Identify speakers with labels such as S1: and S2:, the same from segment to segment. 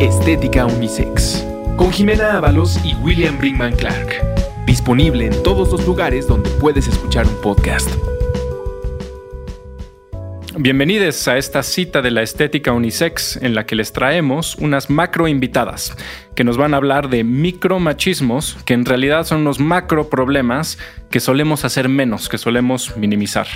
S1: Estética Unisex, con Jimena Ábalos y William Brinkman Clark. Disponible en todos los lugares donde puedes escuchar un podcast.
S2: Bienvenidos a esta cita de la estética unisex en la que les traemos unas macro invitadas que nos van a hablar de micromachismos que en realidad son unos macro problemas que solemos hacer menos, que solemos minimizar.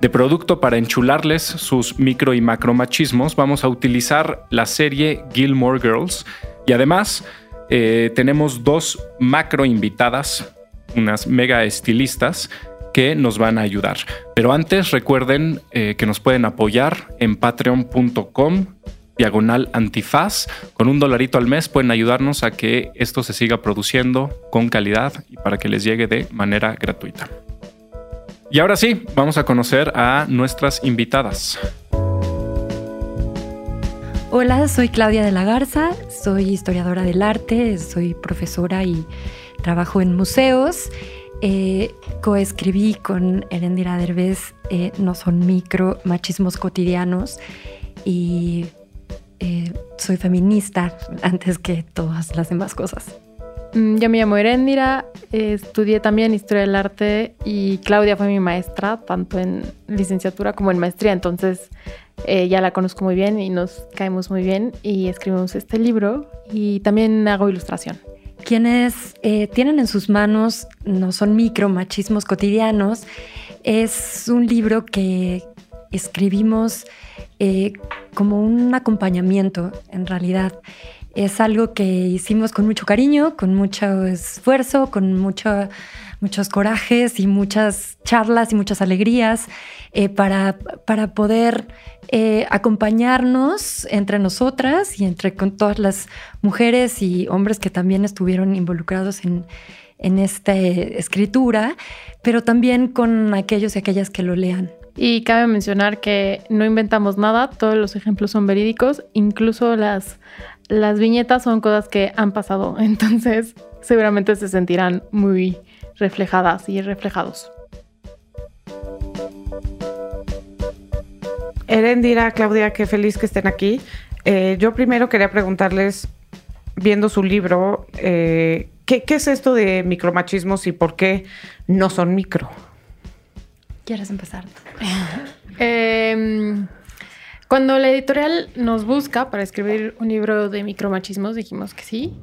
S2: De producto para enchularles sus micro y macro machismos, vamos a utilizar la serie Gilmore Girls y además eh, tenemos dos macro invitadas, unas mega estilistas que nos van a ayudar. Pero antes recuerden eh, que nos pueden apoyar en patreon.com diagonal antifaz. Con un dolarito al mes pueden ayudarnos a que esto se siga produciendo con calidad y para que les llegue de manera gratuita. Y ahora sí, vamos a conocer a nuestras invitadas.
S3: Hola, soy Claudia de la Garza, soy historiadora del arte, soy profesora y trabajo en museos. Eh, coescribí con Erendira Derbez eh, No son micro machismos cotidianos y eh, soy feminista antes que todas las demás cosas.
S4: Mm, yo me llamo Erendira, estudié también Historia del Arte y Claudia fue mi maestra, tanto en licenciatura como en maestría, entonces eh, ya la conozco muy bien y nos caemos muy bien y escribimos este libro y también hago ilustración.
S3: Quienes eh, tienen en sus manos No son micro machismos cotidianos es un libro que escribimos eh, como un acompañamiento en realidad es algo que hicimos con mucho cariño, con mucho esfuerzo, con mucho, muchos corajes y muchas charlas y muchas alegrías eh, para, para, poder eh, acompañarnos entre nosotras y entre con todas las mujeres y hombres que también estuvieron involucrados en, en esta escritura, pero también con aquellos y aquellas que lo lean.
S4: Y cabe mencionar que no inventamos nada, todos los ejemplos son verídicos, incluso las las viñetas son cosas que han pasado, entonces seguramente se sentirán muy reflejadas y reflejados.
S5: Erendira, Claudia, qué feliz que estén aquí. Eh, yo primero quería preguntarles, viendo su libro, eh, ¿qué, es esto de micromachismos y por qué no son micro?
S3: ¿Quieres empezar?
S4: eh, cuando la editorial nos busca para escribir un libro de micromachismos, dijimos que sí.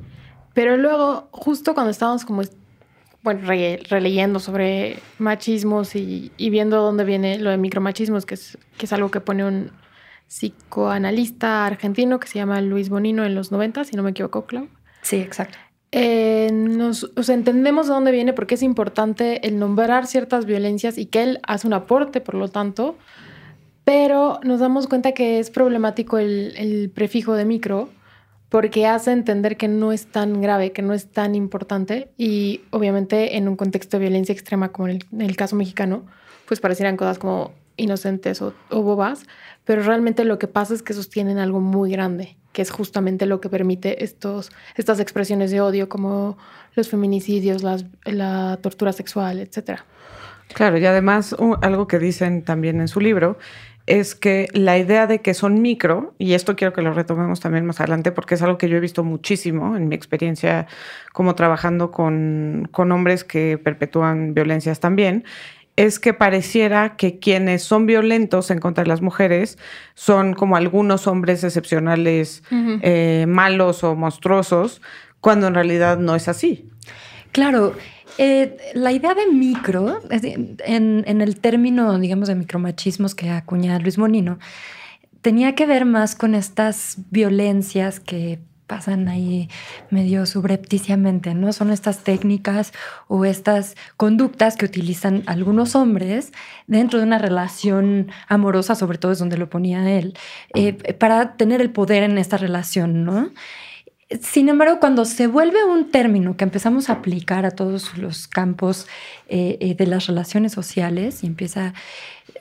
S4: Pero luego, justo cuando estábamos como, bueno, releyendo sobre machismos y, viendo dónde viene lo de micromachismos, que es, que es algo que pone un psicoanalista argentino que se llama Luis Bonino en los 90, si no me equivoco, Clau.
S3: Sí, exacto.
S4: Eh, nos, o sea, entendemos de dónde viene porque es importante el nombrar ciertas violencias y que él hace un aporte, por lo tanto, pero nos damos cuenta que es problemático el, prefijo de micro porque hace entender que no es tan grave, que no es tan importante y obviamente en un contexto de violencia extrema como en el, caso mexicano, pues parecieran cosas como inocentes o, bobas, pero realmente lo que pasa es que sostienen algo muy grande, que es justamente lo que permite estos, estas expresiones de odio como los feminicidios, la tortura sexual, etc.
S5: Claro, y además algo que dicen también en su libro es que la idea de que son micro, y esto quiero que lo retomemos también más adelante porque es algo que yo he visto muchísimo en mi experiencia como trabajando con, hombres que perpetúan violencias también, es que pareciera que quienes son violentos en contra de las mujeres son como algunos hombres excepcionales, eh, malos o monstruosos, cuando en realidad no es así.
S3: Claro, eh, la idea de micro, en, el término, digamos, de micromachismos que acuña Luis Monino, tenía que ver más con estas violencias que pasan ahí medio subrepticiamente, ¿no? Son estas técnicas o estas conductas que utilizan algunos hombres dentro de una relación amorosa, sobre todo es donde lo ponía él, eh, para tener el poder en esta relación, ¿no? Sin embargo, cuando se vuelve un término que empezamos a aplicar a todos los campos eh, eh, de las relaciones sociales y empieza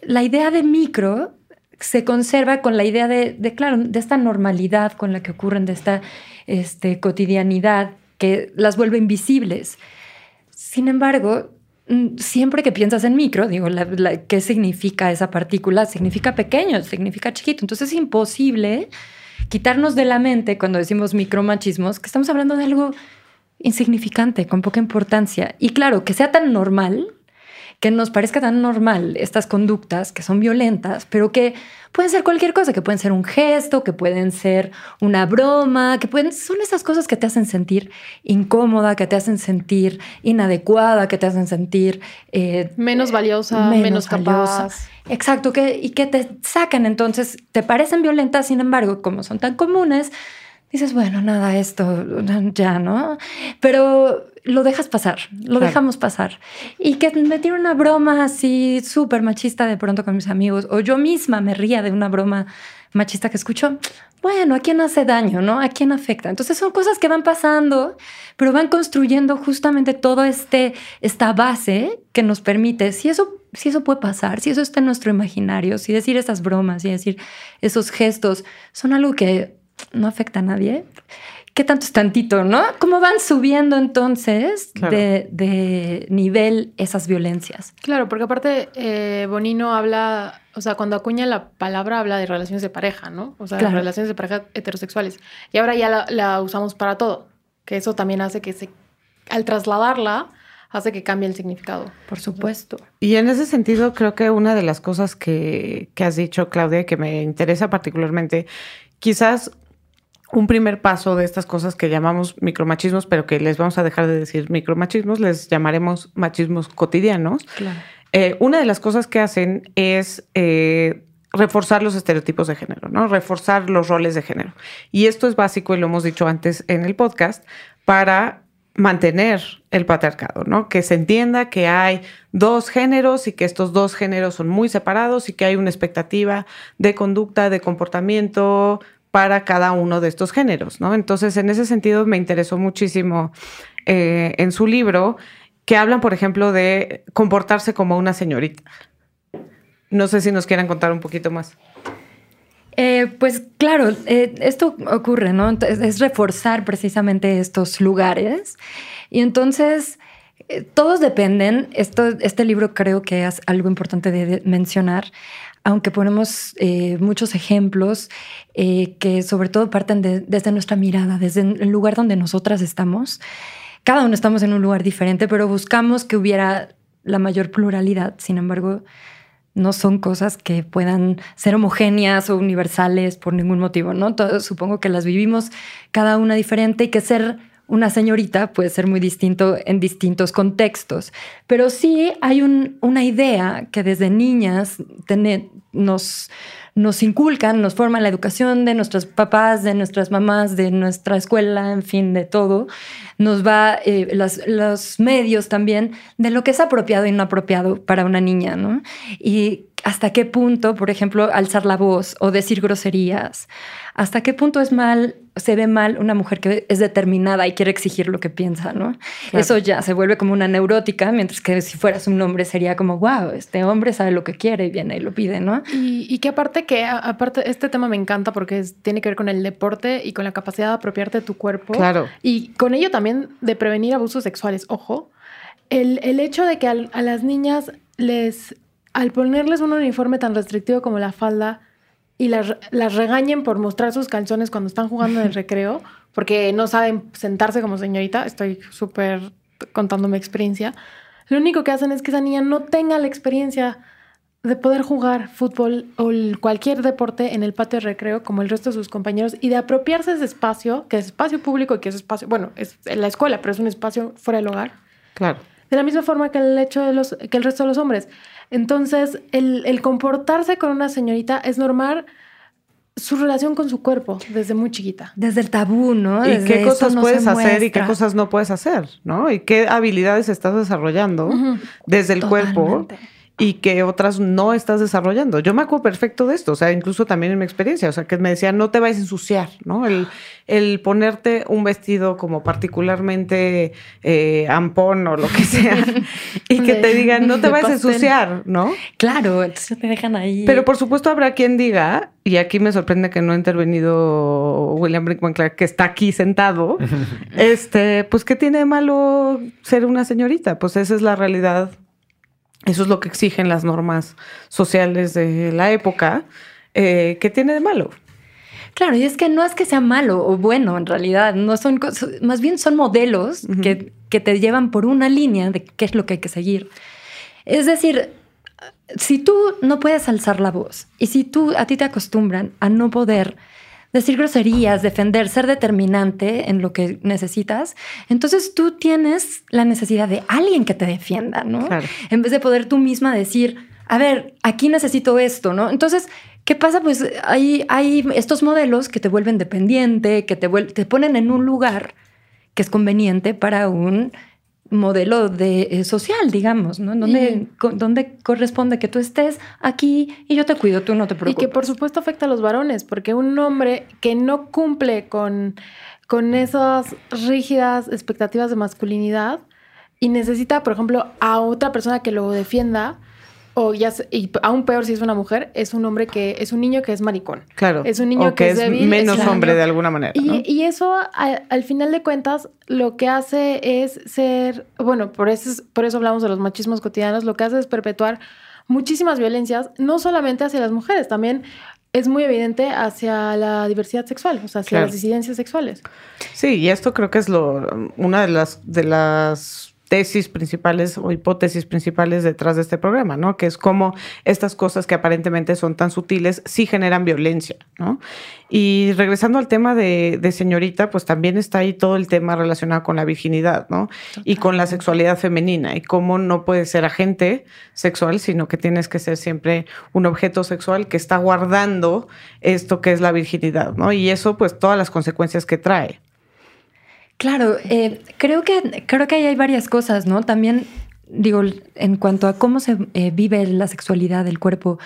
S3: la idea de micro se conserva con la idea de, claro, de esta normalidad con la que ocurren, de esta este, cotidianidad que las vuelve invisibles. Sin embargo, mm, siempre que piensas en micro, digo, ¿qué significa esa partícula? Significa pequeño, significa chiquito. Entonces es imposible quitarnos de la mente cuando decimos micromachismos que estamos hablando de algo insignificante, con poca importancia. Y claro, que sea tan normal, que nos parezca tan normal estas conductas que son violentas, pero que pueden ser cualquier cosa, que pueden ser un gesto, que pueden ser una broma, que pueden son esas cosas que te hacen sentir incómoda, que te hacen sentir inadecuada, que te hacen sentir
S4: eh, menos valiosa, menos, capaz.
S3: Exacto, que, y que te sacan entonces, te parecen violentas, sin embargo, como son tan comunes, dices, bueno, nada, esto ya, ¿no? Pero lo dejas pasar, lo dejamos pasar. Y que me tiene una broma así súper machista de pronto con mis amigos, o yo misma me ría de una broma machista que escucho, bueno, ¿a quién hace daño, no? ¿A quién afecta? Entonces son cosas que van pasando, pero van construyendo justamente todo este, esta base que nos permite, si eso, si eso puede pasar, si eso está en nuestro imaginario, si decir esas bromas y decir esos gestos son algo que no afecta a nadie, ¿Qué tanto es tantito, no? ¿Cómo van subiendo entonces de, nivel esas violencias?
S4: Claro, porque aparte eh, Bonino habla, o sea, cuando acuña la palabra habla de relaciones de pareja, ¿no? O sea, relaciones de pareja heterosexuales. Y ahora ya la, usamos para todo, que eso también hace que se, al trasladarla, hace que cambie el significado.
S3: Por supuesto.
S5: Y en ese sentido, creo que una de las cosas que, que has dicho, Claudia, que me interesa particularmente, quizás un primer paso de estas cosas que llamamos micromachismos, pero que les vamos a dejar de decir micromachismos, les llamaremos machismos cotidianos. Eh, una de las cosas que hacen es eh, reforzar los estereotipos de género, ¿no? Reforzar los roles de género. Y esto es básico y lo hemos dicho antes en el podcast para mantener el patriarcado, ¿no? Que se entienda que hay dos géneros y que estos dos géneros son muy separados y que hay una expectativa de conducta, de comportamiento para cada uno de estos géneros, ¿no? Entonces, en ese sentido, me interesó muchísimo eh, en su libro que hablan, por ejemplo, de comportarse como una señorita. No sé si nos quieran contar un poquito más.
S3: Eh, pues claro, eh, esto ocurre, ¿no? Es reforzar precisamente estos lugares. Y entonces, todos dependen, esto, este libro creo que es algo importante de mencionar, aunque ponemos eh, muchos ejemplos eh, que sobre todo parten desde nuestra mirada, desde el lugar donde nosotras estamos. Cada uno estamos en un lugar diferente, pero buscamos que hubiera la mayor pluralidad. Sin embargo, no son cosas que puedan ser homogéneas o universales por ningún motivo, ¿no? supongo que las vivimos cada una diferente y que ser una señorita puede ser muy distinto en distintos contextos, pero sí hay una idea que desde niñas nos, nos inculcan, nos forman la educación de nuestros papás, de nuestras mamás, de nuestra escuela, en fin, de todo. Nos va eh, los medios también de lo que es apropiado y no apropiado para una niña, ¿no? Hasta qué punto, por ejemplo, alzar la voz o decir groserías, hasta qué punto es mal, se ve mal una mujer que es determinada y quiere exigir lo que piensa, ¿no? Eso ya se vuelve como una neurótica, mientras que si fueras un hombre sería como, wow, este hombre sabe lo que quiere y viene y lo pide, ¿no?
S4: Y, que aparte que, aparte, este tema me encanta porque tiene que ver con el deporte y con la capacidad de apropiarte de tu cuerpo.
S5: Claro.
S4: Y con ello también de prevenir abusos sexuales, ojo. El, el hecho de que a las niñas les al ponerles un uniforme tan restrictivo como la falda y las, regañen por mostrar sus calzones cuando están jugando en el recreo, porque no saben sentarse como señorita, estoy súper contando mi experiencia, lo único que hacen es que esa niña no tenga la experiencia de poder jugar fútbol o cualquier deporte en el patio de recreo como el resto de sus compañeros y de apropiarse de ese espacio, que es espacio público y que es espacio, bueno, es en la escuela, pero es un espacio fuera del hogar.
S5: Claro.
S4: De la misma forma que el hecho de los, que el resto de los hombres. Entonces, el, comportarse con una señorita es normal su relación con su cuerpo desde muy chiquita.
S3: Desde el tabú, ¿no?
S5: y qué cosas puedes hacer y qué cosas no puedes hacer, ¿no? Y qué habilidades estás desarrollando desde el cuerpo y que otras no estás desarrollando. Yo me acuerdo perfecto de esto, o sea, incluso también en mi experiencia, o sea, que me decían, no te vayas a ensuciar, ¿no? El, el ponerte un vestido como particularmente eh, ampón o lo que sea y que te digan, no te vayas a ensuciar, ¿no?
S3: Claro, entonces te dejan ahí.
S5: Pero por supuesto habrá quien diga, y aquí me sorprende que no ha intervenido William Brinkman Clark, que está aquí sentado, este, pues, ¿qué tiene de malo ser una señorita? Pues esa es la realidad eso es lo que exigen las normas sociales de la época. Eh, ¿Qué tiene de malo?
S3: Claro, y es que no es que sea malo o bueno en realidad, no son más bien son modelos que, que te llevan por una línea de qué es lo que hay que seguir. Es decir, si tú no puedes alzar la voz y si tú a ti te acostumbran a no poder decir groserías, defender, ser determinante en lo que necesitas, entonces tú tienes la necesidad de alguien que te defienda, ¿no? En vez de poder tú misma decir, a ver, aquí necesito esto, ¿no? Entonces, ¿qué pasa? Pues hay, hay estos modelos que te vuelven dependiente, que te, te ponen en un lugar que es conveniente para un modelo de eh, social, digamos, ¿no? Donde, donde corresponde que tú estés aquí y yo te cuido, tú no te preocupes.
S4: Y que por supuesto afecta a los varones, porque un hombre que no cumple con, con esas rígidas expectativas de masculinidad y necesita, por ejemplo, a otra persona que lo defienda, o ya, y aún peor si es una mujer, es un hombre que es un niño que es maricón.
S5: Claro.
S4: Es un niño que, es,
S5: menos hombre de alguna manera.
S4: Y, eso, al final de cuentas, lo que hace es ser, bueno, por eso, por eso hablamos de los machismos cotidianos, lo que hace es perpetuar muchísimas violencias, no solamente hacia las mujeres, también es muy evidente hacia la diversidad sexual, o sea, hacia las disidencias sexuales.
S5: Sí, y esto creo que es lo una de las de las tesis principales o hipótesis principales detrás de este programa, ¿no? Que es cómo estas cosas que aparentemente son tan sutiles sí generan violencia, ¿no? Y regresando al tema de, señorita, pues también está ahí todo el tema relacionado con la virginidad, ¿no? Y con la sexualidad femenina y cómo no puedes ser agente sexual, sino que tienes que ser siempre un objeto sexual que está guardando esto que es la virginidad, ¿no? Y eso, pues todas las consecuencias que trae.
S3: Claro, eh, creo, que, creo que ahí hay varias cosas, ¿no? También, digo, en cuanto a cómo se eh, vive la sexualidad del cuerpo,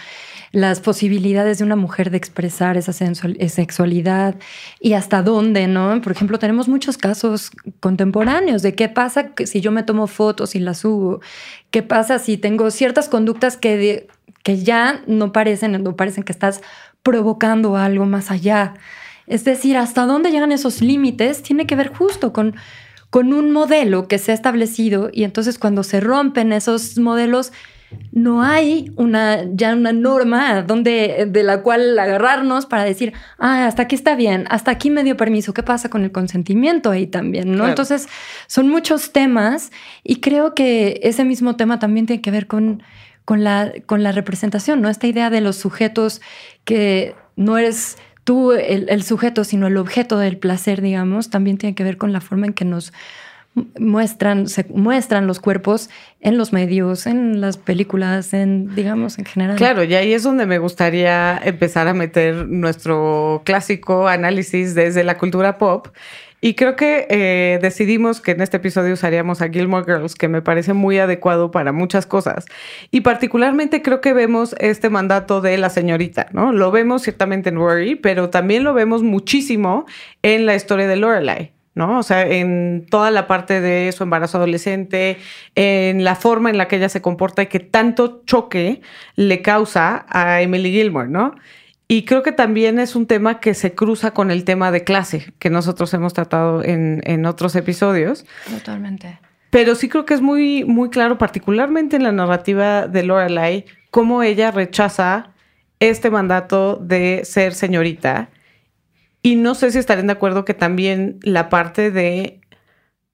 S3: las posibilidades de una mujer de expresar esa eh, sexualidad y hasta dónde, ¿no? Por ejemplo, tenemos muchos casos contemporáneos de qué pasa si yo me tomo fotos y las subo, qué pasa si tengo ciertas conductas que, que ya no parecen, no parecen que estás provocando algo más allá. Es decir, hasta dónde llegan esos límites tiene que ver justo con, con un modelo que se ha establecido y entonces cuando se rompen esos modelos no hay una ya una norma donde de la cual agarrarnos para decir, ah, hasta aquí está bien, hasta aquí me dio permiso, ¿qué pasa con el consentimiento ahí también? ¿no? Entonces, son muchos temas y creo que ese mismo tema también tiene que ver con, con, la, con la representación, ¿no? Esta idea de los sujetos que no eres tú el, sujeto, sino el objeto del placer, digamos, también tiene que ver con la forma en que nos muestran, se muestran los cuerpos en los medios, en las películas, en, digamos, en general.
S5: Claro, y ahí es donde me gustaría empezar a meter nuestro clásico análisis desde la cultura pop y creo que eh, decidimos que en este episodio usaríamos a Gilmore Girls, que me parece muy adecuado para muchas cosas. Y particularmente creo que vemos este mandato de la señorita, ¿no? Lo vemos ciertamente en Rory, pero también lo vemos muchísimo en la historia de Lorelai. ¿no? O sea, en toda la parte de su embarazo adolescente, en la forma en la que ella se comporta y que tanto choque le causa a Emily Gilmore, ¿no? Y creo que también es un tema que se cruza con el tema de clase, que nosotros hemos tratado en, en otros episodios.
S3: Totalmente.
S5: Pero sí creo que es muy, muy claro, particularmente en la narrativa de Lorelai, cómo ella rechaza este mandato de ser señorita. Y no sé si estarían de acuerdo que también la parte de,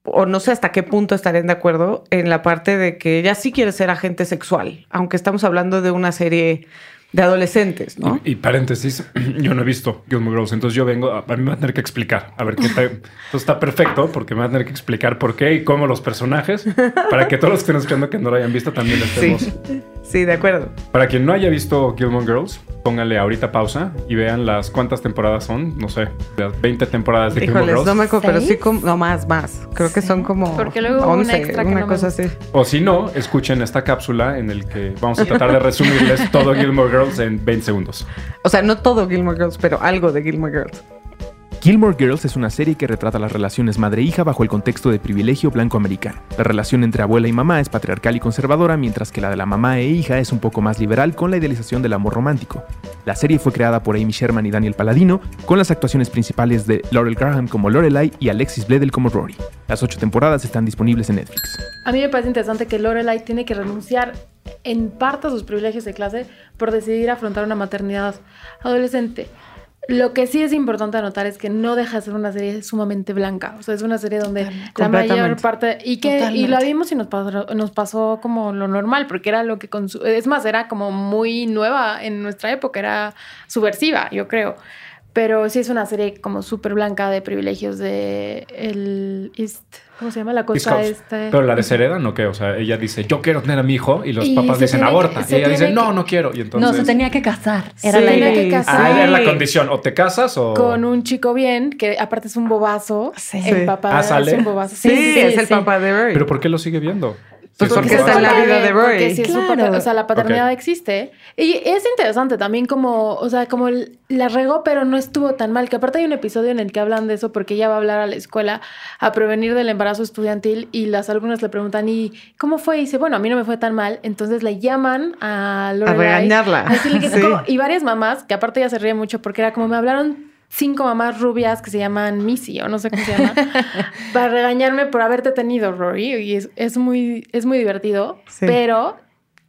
S5: o no sé hasta qué punto estarían de acuerdo en la parte de que ella sí quiere ser agente sexual, aunque estamos hablando de una serie de adolescentes, ¿no?
S2: Y, paréntesis, yo no he visto Gilmore Girls, entonces yo vengo, a, a, mí me va a tener que explicar, a ver qué está, entonces está perfecto, porque me va a tener que explicar por qué y cómo los personajes, para que todos los que estén escuchando que no lo hayan visto también estemos.
S5: Sí, sí de acuerdo.
S2: Para quien no haya visto Gilmore Girls, póngale ahorita pausa y vean las cuántas temporadas son, no sé, las 20 temporadas de Gilmore Girls.
S5: no me acuerdo, pero sí como, no más, más. Creo que son como
S4: porque luego 11, una, extra
S5: una cosa así.
S2: O si no, escuchen esta cápsula en el que vamos a tratar de resumirles todo Gilmore Girls en 20 segundos.
S5: O sea, no todo Gilmore Girls, pero algo de Gilmore Girls.
S1: Gilmore Girls es una serie que retrata las relaciones madre-hija bajo el contexto de privilegio blanco-americano. La relación entre abuela y mamá es patriarcal y conservadora, mientras que la de la mamá e hija es un poco más liberal con la idealización del amor romántico. La serie fue creada por Amy Sherman y Daniel Paladino, con las actuaciones principales de Laurel Graham como Lorelai y Alexis Bledel como Rory. Las ocho temporadas están disponibles en Netflix.
S4: A mí me parece interesante que Lorelai tiene que renunciar en parte a sus privilegios de clase por decidir afrontar una maternidad adolescente. Lo que sí es importante anotar es que no deja de ser una serie sumamente blanca. O sea, es una serie donde la mayor parte. Y que y la vimos y nos pasó, nos pasó como lo normal, porque era lo que. Es más, era como muy nueva en nuestra época, era subversiva, yo creo. Pero sí es una serie como súper blanca de privilegios de el East, ¿cómo se llama? La cosa esta.
S2: Pero la desheredan o qué? O sea, ella dice, yo quiero tener a mi hijo y los papás dicen aborta. y ella dice, no, no quiero. Y entonces...
S3: No, se tenía que casar. Era la idea.
S4: que casar.
S2: Ah, era la condición. O te casas o...
S4: Con un chico bien, que aparte es un bobazo. El papá
S2: ah, ¿sale?
S4: es un bobazo.
S5: Sí, es el papá de Rory.
S2: ¿Pero por qué lo sigue viendo?
S5: Pues porque está en la vida de Roy.
S4: Porque si o sea, la paternidad existe. Y es interesante también como, o sea, como la regó, pero no estuvo tan mal. Que aparte hay un episodio en el que hablan de eso porque ella va a hablar a la escuela a prevenir del embarazo estudiantil y las alumnas le preguntan, ¿y cómo fue? Y dice, bueno, a mí no me fue tan mal. Entonces le llaman a Lorelai.
S5: A regañarla.
S4: y varias mamás, que aparte ella se ríe mucho porque era como me hablaron cinco mamás rubias que se llaman Missy o no sé cómo se llama, para regañarme por haberte tenido, Rory. Y es, muy, es muy divertido, pero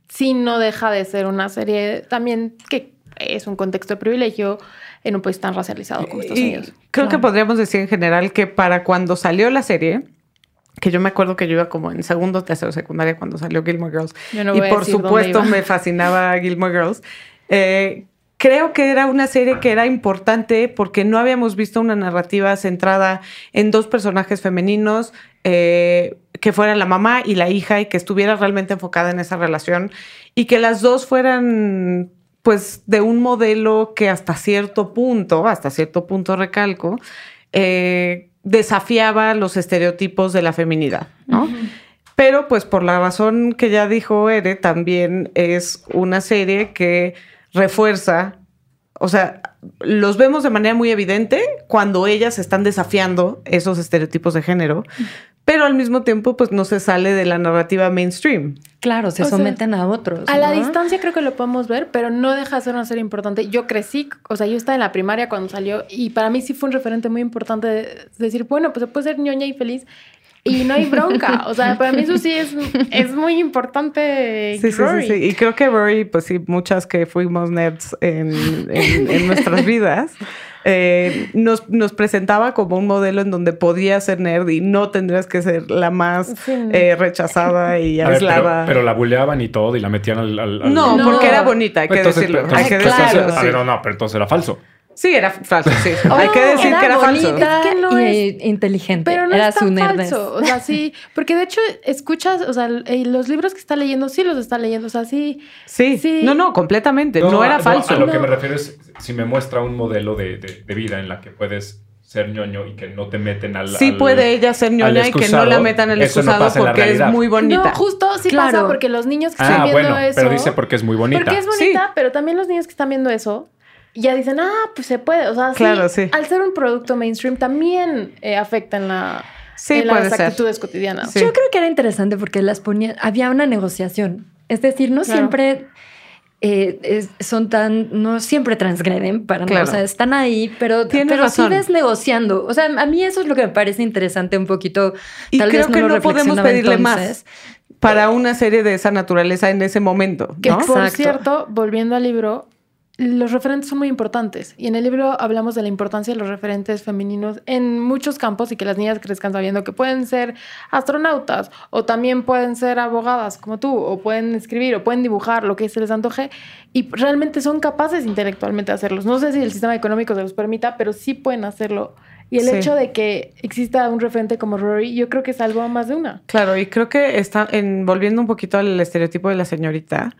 S4: sí no deja de ser una serie también que es un contexto de privilegio en un país tan racializado como Estados Unidos.
S5: Creo que podríamos decir en general que para cuando salió la serie, que yo me acuerdo que yo iba como en segundo, tercero, secundaria cuando salió Gilmore Girls. y por supuesto me fascinaba Gilmore Girls. Eh, creo que era una serie que era importante porque no habíamos visto una narrativa centrada en dos personajes femeninos, eh, que fueran la mamá y la hija y que estuviera realmente enfocada en esa relación y que las dos fueran pues de un modelo que hasta cierto punto, hasta cierto punto recalco, eh, desafiaba los estereotipos de la feminidad, ¿no? Pero pues por la razón que ya dijo Ere, también es una serie que refuerza, o sea, los vemos de manera muy evidente cuando ellas están desafiando esos estereotipos de género, pero al mismo tiempo pues no se sale de la narrativa mainstream.
S3: Claro, se someten a otros.
S4: A la distancia creo que lo podemos ver, pero no deja de ser una serie importante. Yo crecí, o sea, yo estaba en la primaria cuando salió y para mí sí fue un referente muy importante de decir, bueno, pues se puede ser ñoña y feliz y no hay bronca. O sea, para mí eso sí es, es muy importante.
S5: Sí, sí, sí, sí, Y creo que Rory, pues sí, muchas que fuimos nerds en, en, nuestras vidas, eh, nos, nos, presentaba como un modelo en donde podías ser nerd y no tendrías que ser la más eh, rechazada y aislada.
S2: pero, la buleaban y todo y la metían al...
S5: No, porque era bonita, hay que decirlo. hay que
S2: decirlo. a ver, no, no, pero entonces era falso.
S5: Sí, era falso, sí. Hay que decir que era falso.
S3: Es que no es inteligente.
S4: Pero no
S3: era
S4: es tan falso. O sea, sí, porque de hecho escuchas, o sea, los libros que está leyendo sí los está leyendo, o sea, sí.
S5: Sí, sí. no, no, completamente. No, era falso.
S2: a lo que me refiero es si me muestra un modelo de, de, vida en la que puedes ser ñoño y que no te meten al.
S5: Sí, puede ella ser ñoña y que no la metan el excusado porque es muy bonita.
S4: No, justo sí pasa porque los niños que están ah, viendo eso.
S2: Pero dice porque es muy bonita.
S4: Porque es bonita, pero también los niños que están viendo eso ya dicen, ah, pues se puede. O sea, claro, sí, al ser un producto mainstream también eh, afecta en la... las actitudes cotidianas.
S3: Yo creo que era interesante porque las ponía, había una negociación. Es decir, no siempre eh, son tan, no siempre transgreden para o sea, están ahí, pero, pero sigues negociando. O sea, a mí eso es lo que me parece interesante un poquito.
S5: Y creo que no podemos pedirle más para una serie de esa naturaleza en ese momento.
S4: Que por cierto, volviendo al libro, los referentes son muy importantes y en el libro hablamos de la importancia de los referentes femeninos en muchos campos y que las niñas crezcan sabiendo que pueden ser astronautas o también pueden ser abogadas como tú o pueden escribir o pueden dibujar lo que se les antoje y realmente son capaces intelectualmente de hacerlos. No sé si el sistema económico se los permita, pero sí pueden hacerlo y el hecho de que exista un referente como Rory, yo creo que salvó a más de una.
S5: Claro, y creo que está en, volviendo un poquito al estereotipo de la señorita,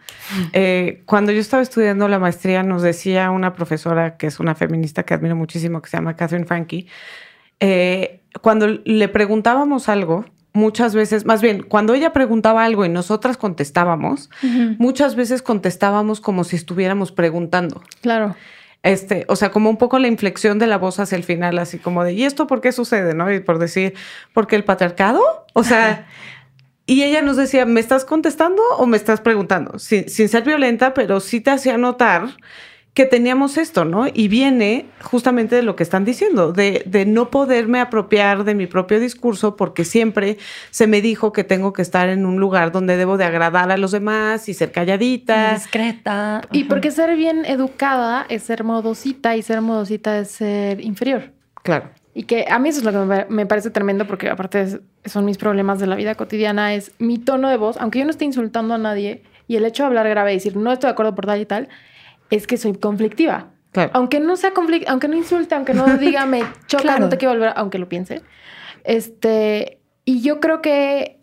S5: eh, cuando yo estaba estudiando la maestría nos decía una profesora que es una feminista que admiro muchísimo, que se llama Catherine Frankie, eh, cuando le preguntábamos algo, muchas veces, más bien, cuando ella preguntaba algo y nosotras contestábamos, muchas veces contestábamos como si estuviéramos preguntando.
S4: Claro.
S5: Este, o sea, como un poco la inflexión de la voz hacia el final, así como de, ¿y esto por qué sucede? ¿No? Y por decir, ¿porque el patriarcado? O sea, y ella nos decía, ¿me estás contestando o me estás preguntando? Sin, sin ser violenta, pero sí te hacía notar que teníamos esto, ¿no? Y viene justamente de lo que están diciendo, de, de, no poderme apropiar de mi propio discurso porque siempre se me dijo que tengo que estar en un lugar donde debo de agradar a los demás y ser calladita.
S3: Discreta.
S4: Y porque ser bien educada es ser modosita y ser modosita es ser inferior.
S5: Claro.
S4: Y que a mí eso es lo que me parece tremendo porque aparte son mis problemas de la vida cotidiana, es mi tono de voz, aunque yo no esté insultando a nadie y el hecho de hablar grave y decir no estoy de acuerdo por tal y tal, es que soy conflictiva.
S5: Claro.
S4: Aunque no sea conflictiva, aunque no insulte, aunque no diga me choca,
S3: Claro.
S4: no te quiero volver, aunque lo piense. Este, y yo creo que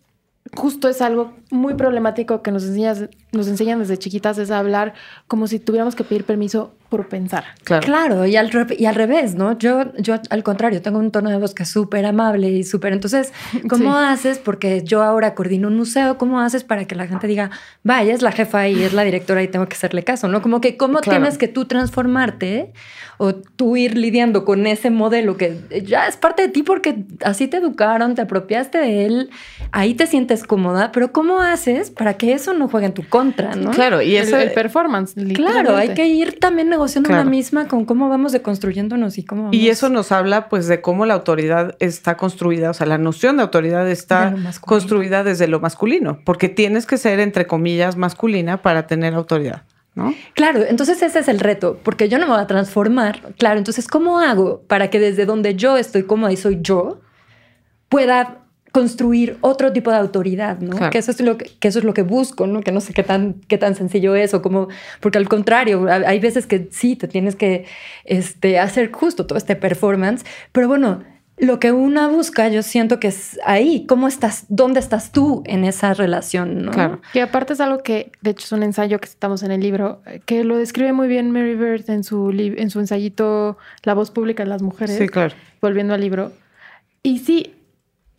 S4: justo es algo muy problemático que nos enseñas, nos enseñan desde chiquitas, es hablar como si tuviéramos que pedir permiso por pensar.
S5: Claro.
S3: Claro, y al, y al revés, ¿no? Yo, yo al contrario, tengo un tono de voz que es súper amable y súper... Entonces, ¿cómo
S4: Sí.
S3: haces? Porque yo ahora coordino un museo, ¿cómo haces para que la gente diga, vaya, es la jefa y es la directora y tengo que hacerle caso, ¿no? Como que cómo
S5: Claro.
S3: tienes que tú transformarte o tú ir lidiando con ese modelo que ya es parte de ti porque así te educaron, te apropiaste de él, ahí te sientes cómoda, pero ¿cómo haces para que eso no juegue en tu contra, ¿no?
S5: Claro, y
S4: el,
S5: eso
S4: el performance.
S3: Claro, hay que ir también negociando
S5: Claro.
S3: una misma con cómo vamos deconstruyéndonos y cómo
S5: Y
S3: vamos-
S5: eso nos habla pues de cómo la autoridad está construida, o sea, la noción de autoridad está
S3: De
S5: construida desde lo masculino, porque tienes que ser entre comillas masculina para tener autoridad, ¿no?
S3: Claro, entonces ese es el reto, porque yo no me voy a transformar. Claro, entonces, ¿cómo hago para que desde donde yo estoy cómoda y soy yo, pueda construir otro tipo de autoridad, ¿no?
S5: Claro.
S3: Que eso es lo que, que eso es lo que busco, ¿no? Que no sé qué tan, qué tan sencillo es o como, porque al contrario, ha- hay veces que sí, te tienes que este, hacer justo todo este performance, pero bueno, lo que una busca, yo siento que es ahí, ¿cómo estás? ¿Dónde estás tú en esa relación, no?
S5: Claro.
S4: Que aparte es algo que, de hecho, es un ensayo que estamos en el libro, que lo describe muy bien Mary Bird en su, en su ensayito La voz pública de las mujeres,
S5: Sí, claro.
S4: volviendo al libro. Y sí,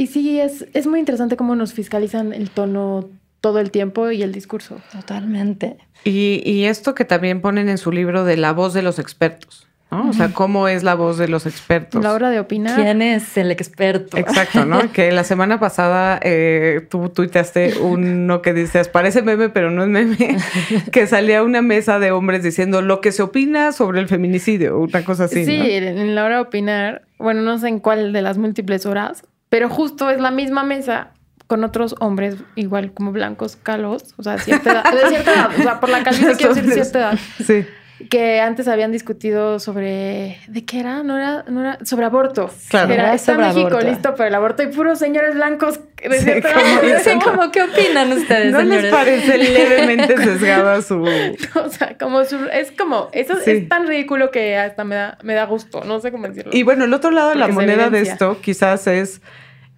S4: y sí, es, es muy interesante cómo nos fiscalizan el tono todo el tiempo y el discurso.
S3: Totalmente.
S5: Y, y esto que también ponen en su libro de la voz de los expertos, ¿no? O sea, cómo es la voz de los expertos.
S4: La hora de opinar.
S3: ¿Quién es el experto?
S5: Exacto, ¿no? que la semana pasada eh, tú tuiteaste uno que dices, parece meme, pero no es meme, que salía una mesa de hombres diciendo lo que se opina sobre el feminicidio, una cosa así,
S4: sí,
S5: ¿no?
S4: en la hora de opinar, bueno, no sé en cuál de las múltiples horas, pero justo es la misma mesa con otros hombres, igual como blancos, calos, o sea, de cierta edad, de cierta edad, o sea, por la
S5: Los
S4: quiero decir cierta edad,
S5: Sí,
S4: que antes habían discutido sobre, ¿de qué era? No era, no era, sobre aborto.
S5: Claro.
S4: Era, está
S3: sobre
S4: México
S3: aborto.
S4: listo para el aborto y puros señores blancos de
S5: Sí,
S4: cierta
S5: como
S4: edad.
S5: eso.
S3: Sí, como, ¿qué opinan ustedes,
S5: ¿no
S3: señores?
S5: les parece levemente sesgada su...
S4: O sea, como su- es como, eso
S5: Sí.
S4: es tan ridículo que hasta me da, me da gusto, no sé cómo decirlo.
S5: Y bueno, el otro lado de la moneda de esto quizás es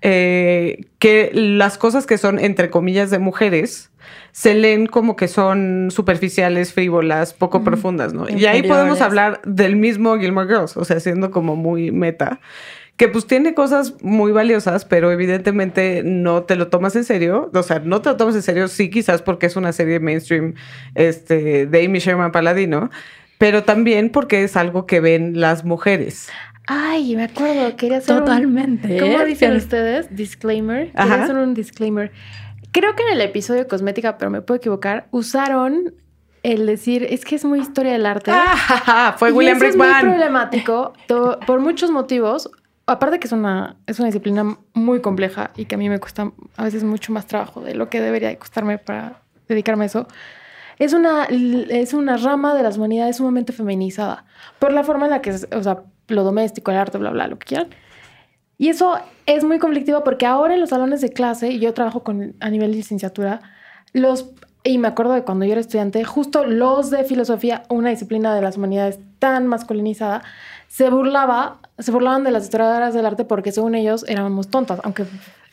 S5: eh, que las cosas que son, entre comillas, de mujeres, se leen como que son superficiales, frívolas, poco profundas, ¿no? Y ahí podemos hablar del mismo Gilmore Girls, o sea, siendo como muy meta, que pues tiene cosas muy valiosas, pero evidentemente no te lo tomas en serio, o sea, no te lo tomas en serio, sí, quizás porque es una serie mainstream este, de Amy Sherman Paladino, pero también porque es algo que ven las mujeres.
S4: Ay, me acuerdo, quería hacer un-
S3: Totalmente.
S4: ¿Cómo
S3: ¿eh?
S4: dicen ustedes? Disclaimer.
S5: Ajá.
S4: Quería hacer un disclaimer. Creo que en el episodio de cosmética, pero me puedo equivocar, usaron el decir, es que es muy historia del arte.
S5: Ah, fue
S4: Y
S5: William
S4: eso es muy problemático por muchos motivos. Aparte que es una, es una disciplina muy compleja y que a mí me cuesta a veces mucho más trabajo de lo que debería de costarme para dedicarme a eso. Es una, es una rama de las humanidades sumamente feminizada por la forma en la que, es, o sea, lo doméstico, el arte, bla, bla, lo que quieran. Y eso es muy conflictivo porque ahora en los salones de clase, y yo trabajo con, a nivel de licenciatura, los, y me acuerdo de cuando yo era estudiante, justo los de filosofía, una disciplina de las humanidades tan masculinizada, se burlaba, se burlaban de las historiadoras del arte porque según ellos éramos tontas, aunque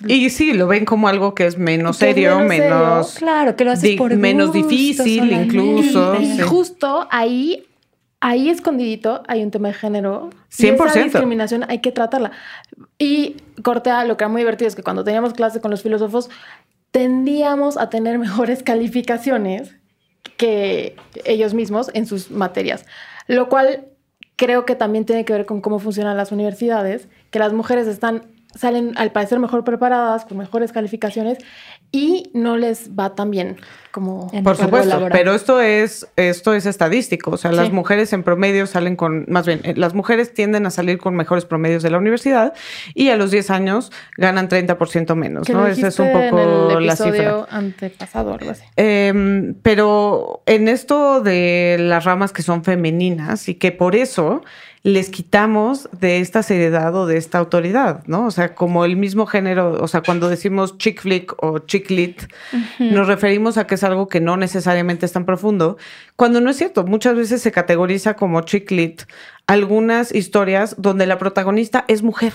S5: Y sí, lo ven como algo que es menos
S4: Que
S5: serio,
S4: menos serio.
S5: menos,
S3: Claro, que lo haces por
S5: menos
S3: gusto
S5: difícil
S3: solamente.
S5: incluso.
S4: Y
S5: sí.
S4: justo ahí, ahí escondidito, hay un tema de género. Y
S5: 100%.
S4: esa discriminación hay que tratarla. Y Cortea, lo que era muy divertido es que cuando teníamos clase con los filósofos, tendíamos a tener mejores calificaciones que ellos mismos en sus materias. Lo cual creo que también tiene que ver con cómo funcionan las universidades, que las mujeres están salen al parecer mejor preparadas, con mejores calificaciones y no les va tan bien como
S3: En
S5: Por supuesto,
S3: laboral.
S5: pero esto es, esto es estadístico. O sea, las mujeres en promedio salen con, más bien, eh, las mujeres tienden a salir con mejores promedios de la universidad y a los 10 años ganan 30% menos, ¿no? Esa es un poco
S4: en el
S5: la cifra.
S4: antepasado, algo así.
S5: Em, pero en esto de las ramas que son femeninas y que por eso les quitamos de esta seriedad o de esta autoridad, ¿no? O sea, como el mismo género, o sea, cuando decimos chick flick o chick lit, nos referimos a que es algo que no necesariamente es tan profundo, cuando no es cierto. Muchas veces se categoriza como chick lit algunas historias donde la protagonista es mujer.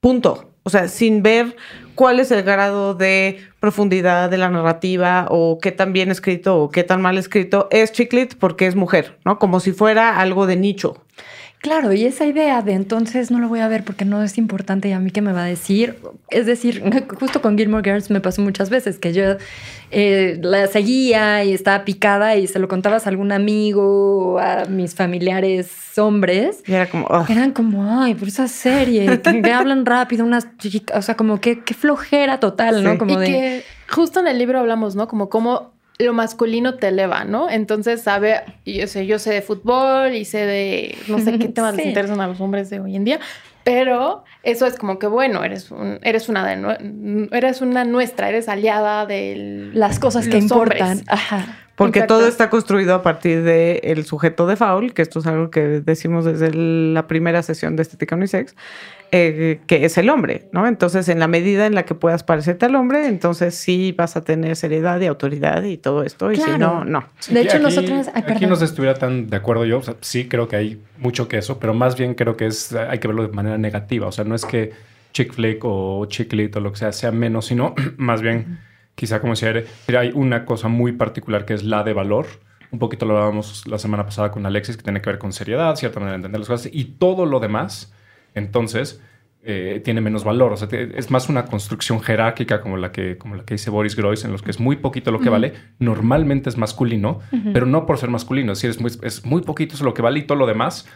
S5: Punto. O sea, sin ver cuál es el grado de profundidad de la narrativa o qué tan bien escrito o qué tan mal escrito es Chiclet porque es mujer, ¿no? Como si fuera algo de nicho.
S3: Claro, y esa idea de entonces no lo voy a ver porque no es importante y a mí qué me va a decir. Es decir, justo con Gilmore Girls me pasó muchas veces que yo eh, la seguía y estaba picada y se lo contabas a algún amigo o a mis familiares hombres.
S5: Y era como, oh,
S3: Eran como, ay, por esa serie, que, que hablan rápido, unas chicas, o sea, como que qué flojera total, ¿no? Como
S4: y
S3: de...
S4: que justo en el libro hablamos, ¿no? Como cómo lo masculino te eleva, ¿no? Entonces sabe, yo sé, yo sé de fútbol y sé de, no sé qué temas les interesan a los hombres de hoy en día, pero eso es como que bueno, eres un, eres una de, eres una nuestra, eres aliada del
S3: las cosas que importan.
S4: hombres.
S3: Ajá.
S5: Porque
S4: Exacto.
S5: todo está construido a partir del el sujeto de Foul, que esto es algo que decimos desde el- la primera sesión de Estética Unisex, eh, que es el hombre, ¿no? Entonces, en la medida en la que puedas parecerte al hombre, entonces sí vas a tener seriedad y autoridad y todo esto, y si no, no.
S3: De hecho,
S6: aquí,
S3: nosotros- ay,
S6: aquí no se estuviera tan de acuerdo yo. O sea, sí creo que hay mucho que eso, pero más bien creo que es hay que verlo de manera negativa. O sea, no es que chick flick o chick lit o lo que sea sea menos, sino más bien quizá como si hay hay una cosa muy particular que es la de valor. Un poquito lo hablábamos la semana pasada con Alexis, que tiene que ver con seriedad, cierta manera de entender las cosas y todo lo demás. Entonces, eh, tiene menos valor. O sea, es más una construcción jerárquica como la que, como la que dice Boris Groys, en los que es muy poquito lo que vale. Normalmente es masculino, pero no por ser masculino. Es decir, es muy, es muy poquito lo que vale y todo lo demás,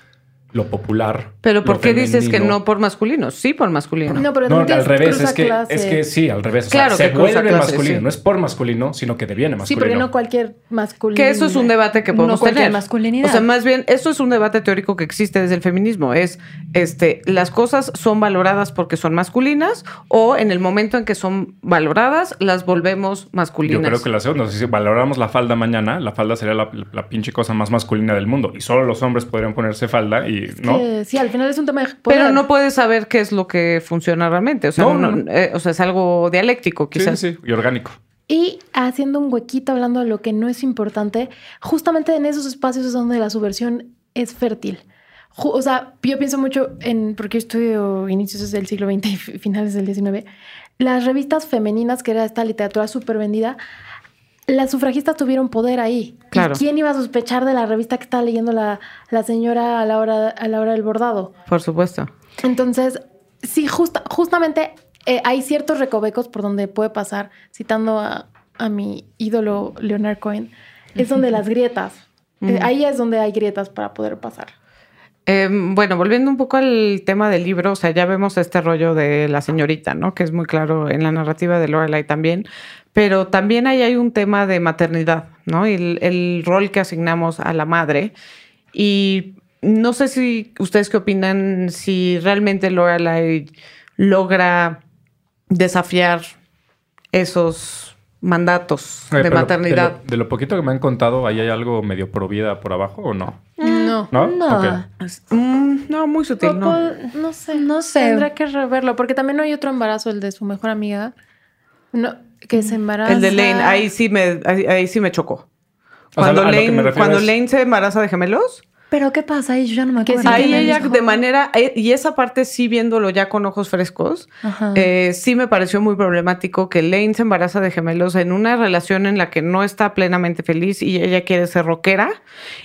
S6: lo popular.
S5: Pero ¿por qué dices que no por masculino? Sí, por masculino.
S4: No, pero
S6: No, al revés, es que, es que sí, al revés. O
S5: Claro
S6: sea, se
S5: que
S6: vuelve masculino.
S5: sí.
S6: No es por masculino, sino que deviene
S4: Sí,
S6: masculino.
S4: porque no cualquier masculino.
S5: Que eso es un debate que
S3: No
S5: podemos
S3: cualquier
S5: tener.
S3: masculinidad.
S5: O sea, más bien, esto es un debate teórico que existe desde el feminismo. Es, este, las cosas son valoradas porque son masculinas o en el momento en que son valoradas, las volvemos masculinas.
S6: Yo creo que la segunda, si valoramos la falda mañana, la falda sería la, la pinche cosa más masculina del mundo. Y solo los hombres podrían ponerse falda y, ¿no?
S4: Que sí, al final es un tema de poder.
S5: Pero no puedes saber qué es lo que funciona realmente. O sea,
S6: No,
S5: no-
S6: no,
S5: eh, o sea es algo dialéctico,
S6: Sí,
S5: quizás.
S6: sí, sí, y orgánico.
S4: Y haciendo un huequito hablando de lo que no es importante, justamente en esos espacios es donde la subversión es fértil. O sea, yo pienso mucho en, porque yo estudio inicios del siglo XX y fi- finales del XIX, las revistas femeninas, que era esta literatura súper vendida, las sufragistas tuvieron poder ahí. ¿Y
S5: Claro.
S4: quién iba a sospechar de la revista que estaba leyendo la, la señora a la, hora, a la hora del bordado?
S5: Por supuesto.
S4: Entonces, sí, justa- justamente eh, hay ciertos recovecos por donde puede pasar, citando a, a mi ídolo Leonard Cohen, es donde las grietas, eh, ahí es donde hay grietas para poder pasar.
S5: Eh, bueno, volviendo un poco al tema del libro, o sea, ya vemos este rollo de la señorita, ¿no? Que es muy claro en la narrativa de Lorelai también, pero también ahí hay un tema de maternidad, ¿no? El, el rol que asignamos a la madre. Y no sé si ustedes qué opinan, si realmente Lorelai logra desafiar esos mandatos
S6: Oye,
S5: de maternidad.
S6: De lo, de lo poquito que me han contado, ¿ahí hay algo medio pro vida por abajo o no?
S4: No.
S6: ¿No?
S3: No.
S6: Ok.
S5: Mm, no, muy sutil, ¿no?
S4: Poco- no sé.
S3: No sé.
S4: Tendrá que reverlo, porque también hay otro embarazo, el de su mejor amiga, no, que se embaraza.
S5: El de Lane, ahí sí me, ahí, ahí sí me chocó.
S6: O sea,
S5: Cuando, Lane,
S6: refiero
S5: cuando
S6: es-
S5: Lane se embaraza de gemelos,
S3: Pero ¿qué pasa ahí? Yo ya no me acuerdo.
S5: ahí ella de manera, eh, y esa parte sí viéndolo ya con ojos frescos, eh, sí me pareció muy problemático que Lane se embaraza de gemelos en una relación en la que no está plenamente feliz y ella quiere ser rockera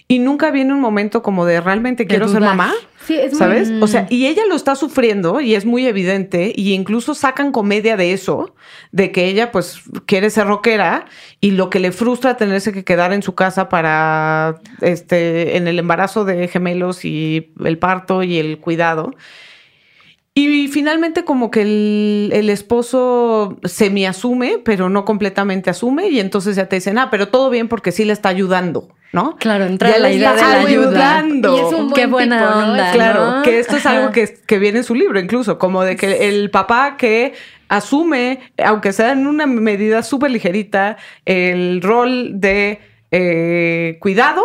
S5: y nunca viene un momento como de realmente quiero ser mamá.
S4: Sí, es muy-
S5: ¿Sabes? O sea, y ella lo está sufriendo y es muy evidente y incluso sacan comedia de eso, de que ella pues quiere ser rockera y lo que le frustra tenerse que quedar en su casa para, este, en el embarazo de gemelos y el parto y el cuidado. Y finalmente como que el, el esposo semi asume, pero no completamente asume, y entonces ya te dicen, ah, pero todo bien porque sí le está ayudando, ¿no?
S3: Claro, entra
S5: Ya
S3: la
S5: le
S3: idea de
S5: está
S3: ayuda.
S5: ayudando.
S4: Y es un
S3: Qué
S4: buen
S3: buena
S4: tipo, ¿no?
S3: onda.
S5: Claro,
S3: ¿no?
S5: que esto es algo que, que viene en su libro, incluso, como de que el papá que asume, aunque sea en una medida súper ligerita, el rol de eh, cuidado,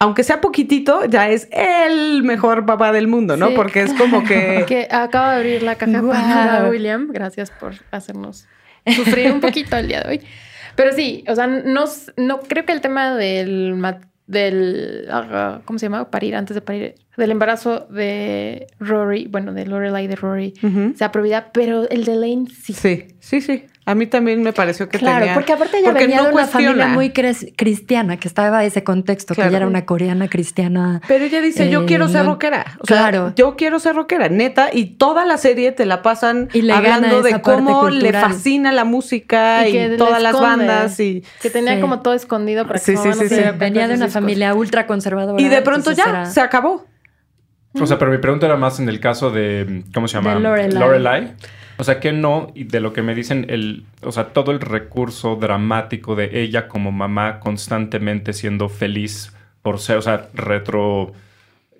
S5: aunque sea poquitito, ya es el mejor papá del mundo, ¿no?
S4: Sí.
S5: Porque es como que...
S4: Que acaba de abrir la caja
S3: Guau.
S4: para William. Gracias por hacernos sufrir un poquito el día de hoy. Pero sí, o sea, no, no creo que el tema del, del ah, ¿cómo se llama? Parir, antes de parir, del embarazo de Rory, bueno, de Lorelai de Rory,
S5: Ujú.
S4: sea prohibida, pero el de Lane sí.
S5: Sí, sí, sí. A mí también me pareció que
S3: Claro,
S5: tenía...
S3: porque aparte ella
S5: porque
S3: venía
S5: no
S3: de una
S5: cuestiona.
S3: familia muy cristiana, que estaba ese contexto, que
S5: Claro.
S3: ella era una coreana cristiana.
S5: Pero ella dice, yo
S3: Eh,
S5: quiero ser
S3: no-
S5: rockera. O sea,
S3: Claro.
S5: yo quiero ser rockera, neta. Y toda la serie te la pasan
S3: Y le
S5: hablando de cómo le fascina la música y, todas las bandas. y
S4: Que tenía
S3: Sí.
S4: como todo escondido para que
S5: Sí, sí,
S4: no
S5: sí,
S3: Venía de una
S4: discos.
S3: familia ultra conservadora.
S5: y de pronto ya,
S3: era-
S5: se acabó.
S6: O sea, pero mi pregunta era más en el caso de, ¿cómo se llama?
S3: Lorelai.
S6: O sea, que no, y de lo que me dicen, el, o sea, todo el recurso dramático de ella como mamá constantemente siendo feliz por ser, o sea, retro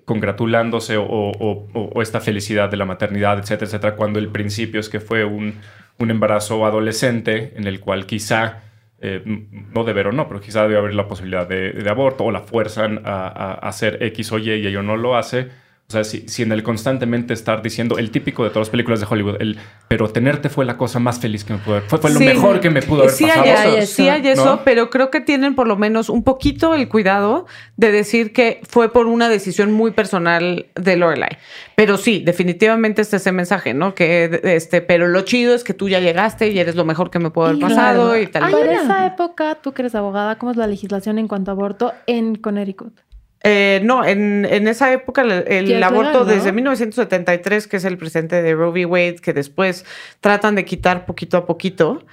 S6: congratulándose o, esta felicidad de la maternidad, etcétera, etcétera, cuando el principio es que fue un, un embarazo adolescente en el cual quizá, eh, no deber o no, pero quizá debe haber la posibilidad de, aborto o la fuerzan a, hacer X o Y y ella no lo hace. O sea, si, si en el constantemente estar diciendo el típico de todas las películas de Hollywood, el pero tenerte fue la cosa más feliz que me pudo haber, fue, fue lo
S5: Sí.
S6: mejor que me pudo haber
S5: sí
S6: pasado.
S5: Hay eso,
S3: Hay eso,
S5: sí hay eso,
S6: ¿no?
S5: pero creo que tienen por lo menos un poquito el cuidado de decir que fue por una decisión muy personal de Lorelai. Pero sí, definitivamente este es ese mensaje, ¿no? Que este, pero lo chido es que tú ya llegaste y eres lo mejor que me pudo haber
S3: Y
S5: pasado
S3: claro.
S5: y tal.
S4: Ay, en esa época, tú que eres abogada, ¿cómo es la legislación en cuanto a aborto en Connecticut?
S5: Eh, no, en, en esa época el, el aborto
S4: legal, ¿no?
S5: desde 1973, que es el presente de Roe v. Wade, que después tratan de quitar poquito a poquito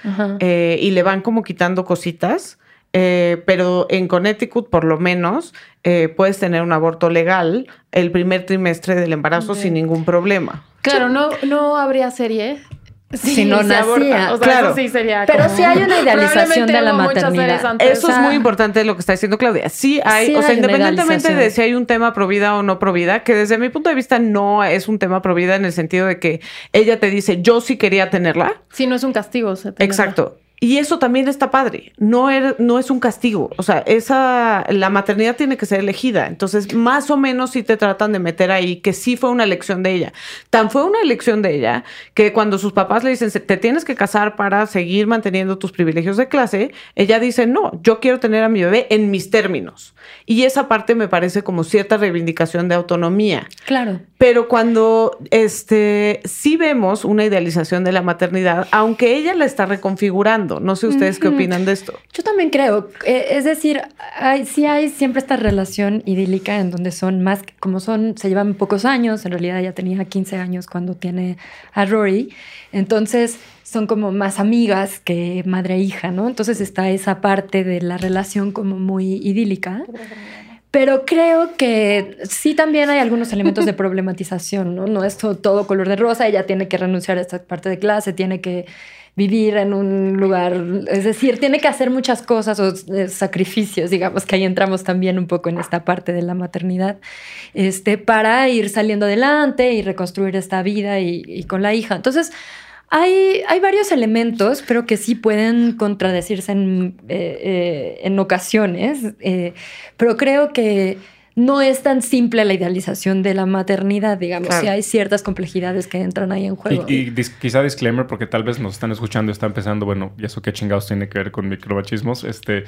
S5: eh, y le van como quitando cositas. eh, pero en Connecticut, por lo menos, eh, puedes tener un aborto legal el primer trimestre del embarazo sin ningún problema.
S4: Claro, no, no habría serie.
S3: Si no
S4: se
S3: nacía.
S4: aborta. O sea,
S5: Claro.
S4: eso sí sería
S3: Pero
S4: como-
S3: sí hay una idealización
S4: Probablemente
S3: de la maternidad.
S5: Eso es muy importante lo que está diciendo Claudia. Sí hay,
S3: Sí
S5: o sea,
S3: hay
S5: independientemente de si hay un tema pro vida o no pro vida, que desde mi punto de vista no es un tema pro vida en el sentido de que ella te dice, yo sí quería tenerla.
S4: Sí, no es un castigo. o sea.
S5: Exacto. Y eso también está padre. No, er- no es un castigo. O sea, esa, la maternidad tiene que ser elegida. Entonces, más o menos sí te tratan de meter ahí que sí fue una elección de ella. Tan fue una elección de ella que cuando sus papás le dicen, te tienes que casar para seguir manteniendo tus privilegios de clase, ella dice, no, yo quiero tener a mi bebé en mis términos. Y esa parte me parece como cierta reivindicación de autonomía.
S3: Claro.
S5: Pero cuando este sí vemos una idealización de la maternidad, aunque ella la está reconfigurando. No sé ustedes qué opinan de esto.
S3: Yo también creo, eh, es decir, hay, sí hay siempre esta relación idílica en donde son más, como son, se llevan pocos años, en realidad ella tenía 15 años cuando tiene a Rory, entonces son como más amigas que madre e hija, ¿no? Entonces está esa parte de la relación como muy idílica. Pero creo que sí también hay algunos elementos de problematización, ¿no? No es todo, todo color de rosa, ella tiene que renunciar a esta parte de clase, tiene que vivir en un lugar, es decir, tiene que hacer muchas cosas o eh, sacrificios, digamos que ahí entramos también un poco en esta parte de la maternidad, este, para ir saliendo adelante y reconstruir esta vida y, con la hija. Entonces, hay, hay varios elementos, pero que sí pueden contradecirse en, eh, eh, en ocasiones, pero creo que no es tan simple la idealización de la maternidad, digamos,
S5: Claro.
S3: sí hay ciertas complejidades que entran ahí en juego.
S6: Y, y dis- quizá disclaimer, porque tal vez nos están escuchando y están pensando, bueno, ¿y eso qué chingados tiene que ver con micromachismos? Este,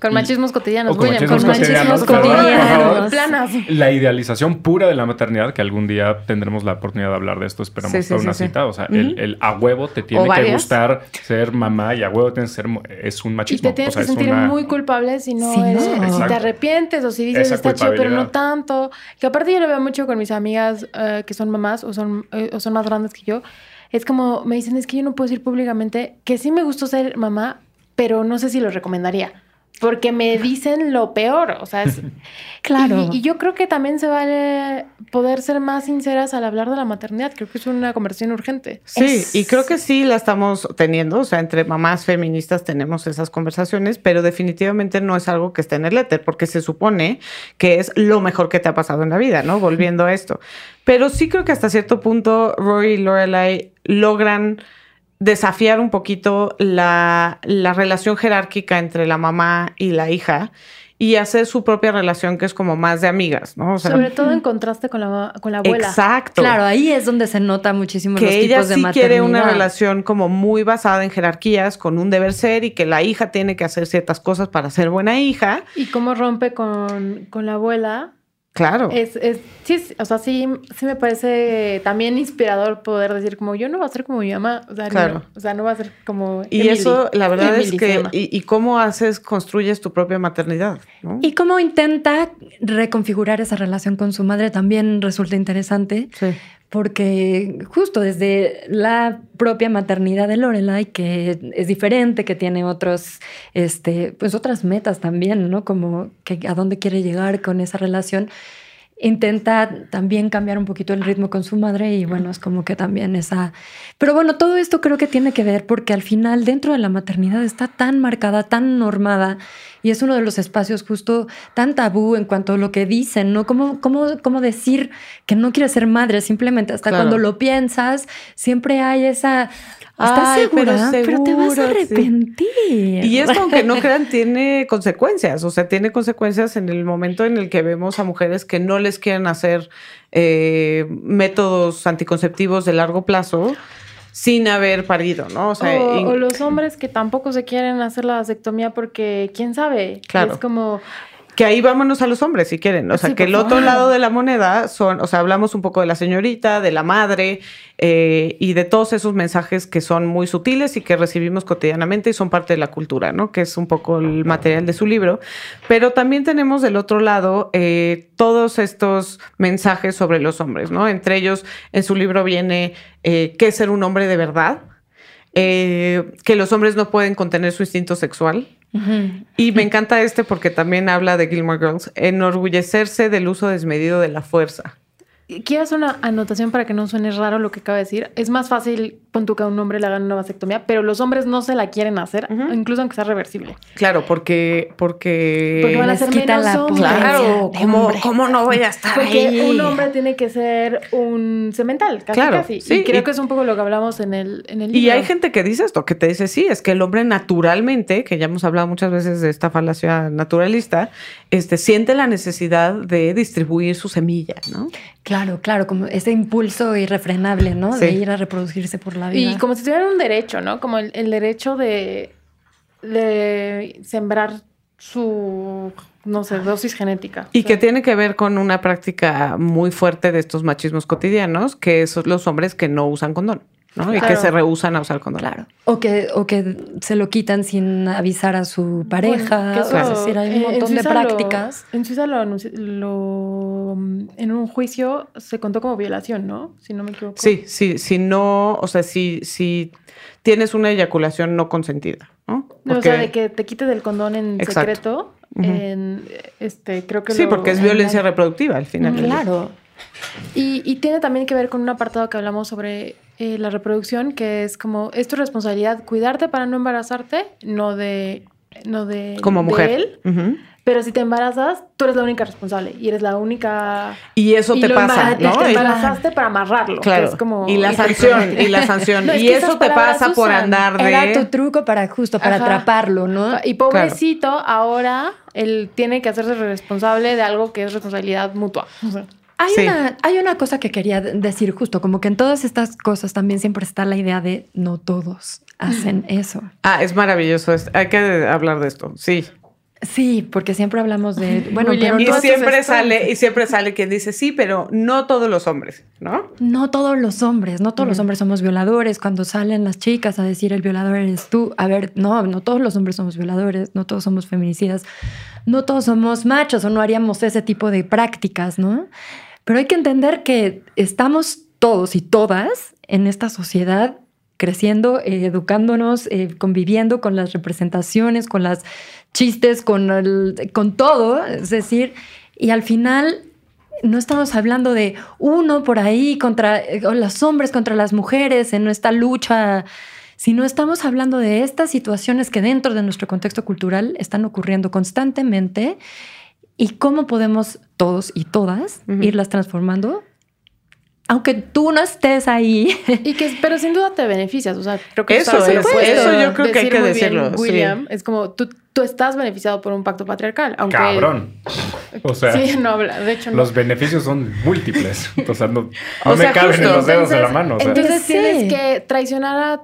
S4: Con machismos cotidianos,
S6: con
S4: William.
S6: machismos
S3: Con machismos
S6: cotidianos, por
S3: cotidianos.
S4: Planas.
S6: La idealización pura de la maternidad, que algún día tendremos la oportunidad de hablar de esto, esperamos
S5: Sí, sí,
S6: para una
S5: sí.
S6: cita. O sea, el, el a huevo te tiene que gustar ser mamá y a huevo tienes que ser es un
S4: Y
S6: machismo.
S4: te tienes
S6: o sea,
S4: que
S6: es
S4: sentir
S6: una-
S4: muy culpable si no
S3: Sí,
S4: eres,
S3: no.
S4: si te arrepientes o si dices
S6: Esa
S4: está chido, pero no tanto. Que aparte yo lo veo mucho con mis amigas eh, que son mamás o son, eh, o son más grandes que yo. Es como me dicen, es que yo no puedo decir públicamente que sí me gustó ser mamá, pero no sé si lo recomendaría. Porque me dicen lo peor, o sea, es,
S3: Claro.
S4: Y, y yo creo que también se vale poder ser más sinceras al hablar de la maternidad, creo que es una conversación urgente.
S5: Sí,
S3: Es-
S5: y creo que sí la estamos teniendo, o sea, entre mamás feministas tenemos esas conversaciones, pero definitivamente no es algo que esté en el éter, porque se supone que es lo mejor que te ha pasado en la vida, ¿no? Volviendo a esto. Pero sí creo que hasta cierto punto Rory y Lorelai logran desafiar un poquito la, la relación jerárquica entre la mamá y la hija y hacer su propia relación que es como más de amigas, ¿no? O sea,
S4: Sobre todo en contraste con la, con la abuela.
S5: exacto.
S3: Claro, ahí es donde se nota muchísimo los
S5: que ella
S3: tipos de
S5: sí quiere una
S3: maternidad.
S5: relación como muy basada en jerarquías, con un deber ser y que la hija tiene que hacer ciertas cosas para ser buena hija.
S4: Y cómo rompe con, con la abuela.
S5: Claro.
S4: Es, es, sí, o sea, sí, sí me parece también inspirador poder decir como yo no voy a ser como mi mamá. O sea,
S5: Claro.
S4: no, o sea, no va a ser como.
S5: y
S4: Emily.
S5: eso, la verdad
S4: Emily
S5: es que, y cómo haces, construyes tu propia maternidad, ¿no?
S3: Y cómo intenta reconfigurar esa relación con su madre también resulta interesante.
S5: Sí.
S3: Porque justo desde la propia maternidad de Lorelai, que es diferente, que tiene otros, este, pues otras metas también, ¿no? Como que a dónde quiere llegar con esa relación. Intenta también cambiar un poquito el ritmo con su madre y bueno, es como que también esa... Pero bueno, todo esto creo que tiene que ver porque al final dentro de la maternidad está tan marcada, tan normada y es uno de los espacios justo tan tabú en cuanto a lo que dicen, ¿no? ¿Cómo, cómo, cómo decir que no quieres ser madre? Simplemente hasta
S5: Claro.
S3: cuando lo piensas, siempre hay esa... ¿Estás
S5: Ay, pero
S3: segura? te vas a
S5: seguro, sí.
S3: arrepentir.
S5: Y esto, aunque no crean, tiene consecuencias. O sea, tiene consecuencias en el momento en el que vemos a mujeres que no les quieren hacer eh, métodos anticonceptivos de largo plazo sin haber parido, ¿no? O sea,
S4: o,
S5: in-
S4: o los hombres que tampoco se quieren hacer la vasectomía porque quién sabe.
S5: Claro.
S4: Es como.
S5: Que ahí vámonos a los hombres si quieren. O sea,
S4: Sí,
S5: que el otro
S4: favor.
S5: lado de la moneda son, o sea, hablamos un poco de la señorita, de la madre eh, y de todos esos mensajes que son muy sutiles y que recibimos cotidianamente y son parte de la cultura, ¿no? Que es un poco el material de su libro. Pero también tenemos del otro lado eh, todos estos mensajes sobre los hombres, ¿no? Entre ellos, en su libro viene eh, qué es ser un hombre de verdad. eh, que los hombres no pueden contener su instinto sexual, Y me encanta este porque también habla de Gilmore Girls, enorgullecerse del uso desmedido de la fuerza.
S4: Quiero hacer una anotación para que no suene raro lo que acaba de decir. Es más fácil, pon tú que a un hombre le hagan una vasectomía, pero los hombres no se la quieren hacer, incluso aunque sea reversible.
S5: Claro, porque porque,
S4: Porque van a ser
S3: quita
S4: menos
S3: la
S5: claro, ¿cómo, cómo no voy a estar
S4: Porque
S5: ahí?
S4: un hombre tiene que ser un cemental, casi
S5: Claro,
S4: casi.
S5: sí,
S4: y creo
S5: y-
S4: que es un poco lo que hablamos en el, en el libro.
S5: Y hay gente que dice esto, que te dice, sí, es que el hombre naturalmente, que ya hemos hablado muchas veces de esta falacia naturalista, este, siente la necesidad de distribuir su semilla, ¿no?
S3: Claro, claro, como ese impulso irrefrenable, ¿no? De ir a reproducirse por la vida.
S4: Y como si tuvieran un derecho, ¿no? Como el, el derecho de, de sembrar su, no sé, dosis genética.
S5: Y
S4: O sea,
S5: que tiene que ver con una práctica muy fuerte de estos machismos cotidianos, que son los hombres que no usan condón, ¿no? Y que
S4: Claro.
S5: se rehusan a usar condón.
S3: Claro. O que, o que se lo quitan sin avisar a su pareja.
S4: Bueno, que
S3: o
S4: eso,
S3: es decir, hay un
S4: en
S3: montón de
S4: lo-
S3: prácticas.
S4: en Suiza lo, mm, en un juicio se contó como violación, ¿no? Si no me equivoco.
S5: Sí, sí, si no, o sea, si, si tienes una eyaculación no consentida, ¿no?
S4: No, o sea, de que te quites el condón en
S5: Exacto.
S4: secreto, en, este, creo que
S5: Sí,
S4: lo-
S5: porque es violencia reproductiva al final. del día.
S3: Claro.
S4: Y, y tiene también que ver con un apartado que hablamos sobre eh, la reproducción, que es como, es tu responsabilidad cuidarte para no embarazarte, no de, no de,
S5: Como
S4: de
S5: mujer.
S4: él. Pero si te embarazas, tú eres la única responsable y eres la única...
S5: Y eso
S4: y
S5: te pasa, ¿no?
S4: Te embarazaste para amarrarlo. que
S5: Claro.
S4: es como-
S5: y la
S4: y-
S5: sanción, y la sanción.
S4: No, es
S5: y
S4: que
S5: eso te pasa por andar de.
S3: Era tu truco para justo, para
S4: Ajá.
S3: atraparlo, ¿no?
S4: Y pobrecito, ahora él tiene que hacerse responsable de algo que es responsabilidad mutua.
S3: Hay,
S5: Sí.
S3: una, hay una cosa que quería de- decir justo, como que en todas estas cosas también siempre está la idea de no todos hacen eso.
S5: Ah, es maravilloso. es- hay que hablar de esto. Sí.
S3: Sí, porque siempre hablamos de, bueno,
S4: William,
S3: pero
S5: Y siempre sale, y siempre sale quien dice sí, pero no todos los hombres, ¿no?
S3: no todos los hombres, no todos los hombres somos violadores. Cuando salen las chicas a decir el violador eres tú, a ver, no, no todos los hombres somos violadores, no todos somos feminicidas, no todos somos machos o no haríamos ese tipo de prácticas, ¿no? Pero hay que entender que estamos todos y todas en esta sociedad creciendo, eh, educándonos, eh, conviviendo con las representaciones, con las chistes, con, con todo. Es decir, y al final no estamos hablando de uno por ahí contra eh, los hombres contra las mujeres en esta lucha, sino estamos hablando de estas situaciones que dentro de nuestro contexto cultural están ocurriendo constantemente y cómo podemos todos y todas irlas transformando aunque tú no estés ahí.
S4: Y que, pero sin duda te beneficias. O sea, creo que
S5: eso, es, eso yo creo que hay que decirlo.
S4: William, es como tú, tú estás beneficiado por un pacto patriarcal. Aunque,
S6: Cabrón. O sea,
S4: sí, no habla. De hecho, no.
S6: los beneficios son múltiples. O sea, no, no me caben en los dedos de la mano. O sea.
S4: Entonces tienes que traicionar a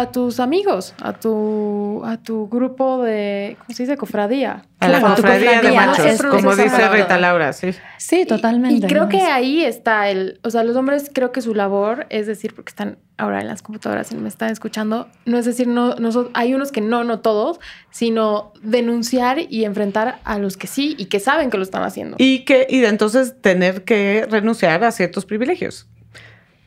S4: a tus amigos, a tu, a tu grupo de, ¿cómo se dice? Cofradía.
S5: A la cofradía, de machos, como dice Rita Laura, sí.
S3: Sí, totalmente.
S4: Y, creo que ahí está el, o sea, los hombres creo que su labor es decir, porque están ahora en las computadoras y me están escuchando, no es decir, no, no hay unos que no, no todos, sino denunciar y enfrentar a los que sí y que saben que lo están haciendo.
S5: Y que, y de entonces tener que renunciar a ciertos privilegios.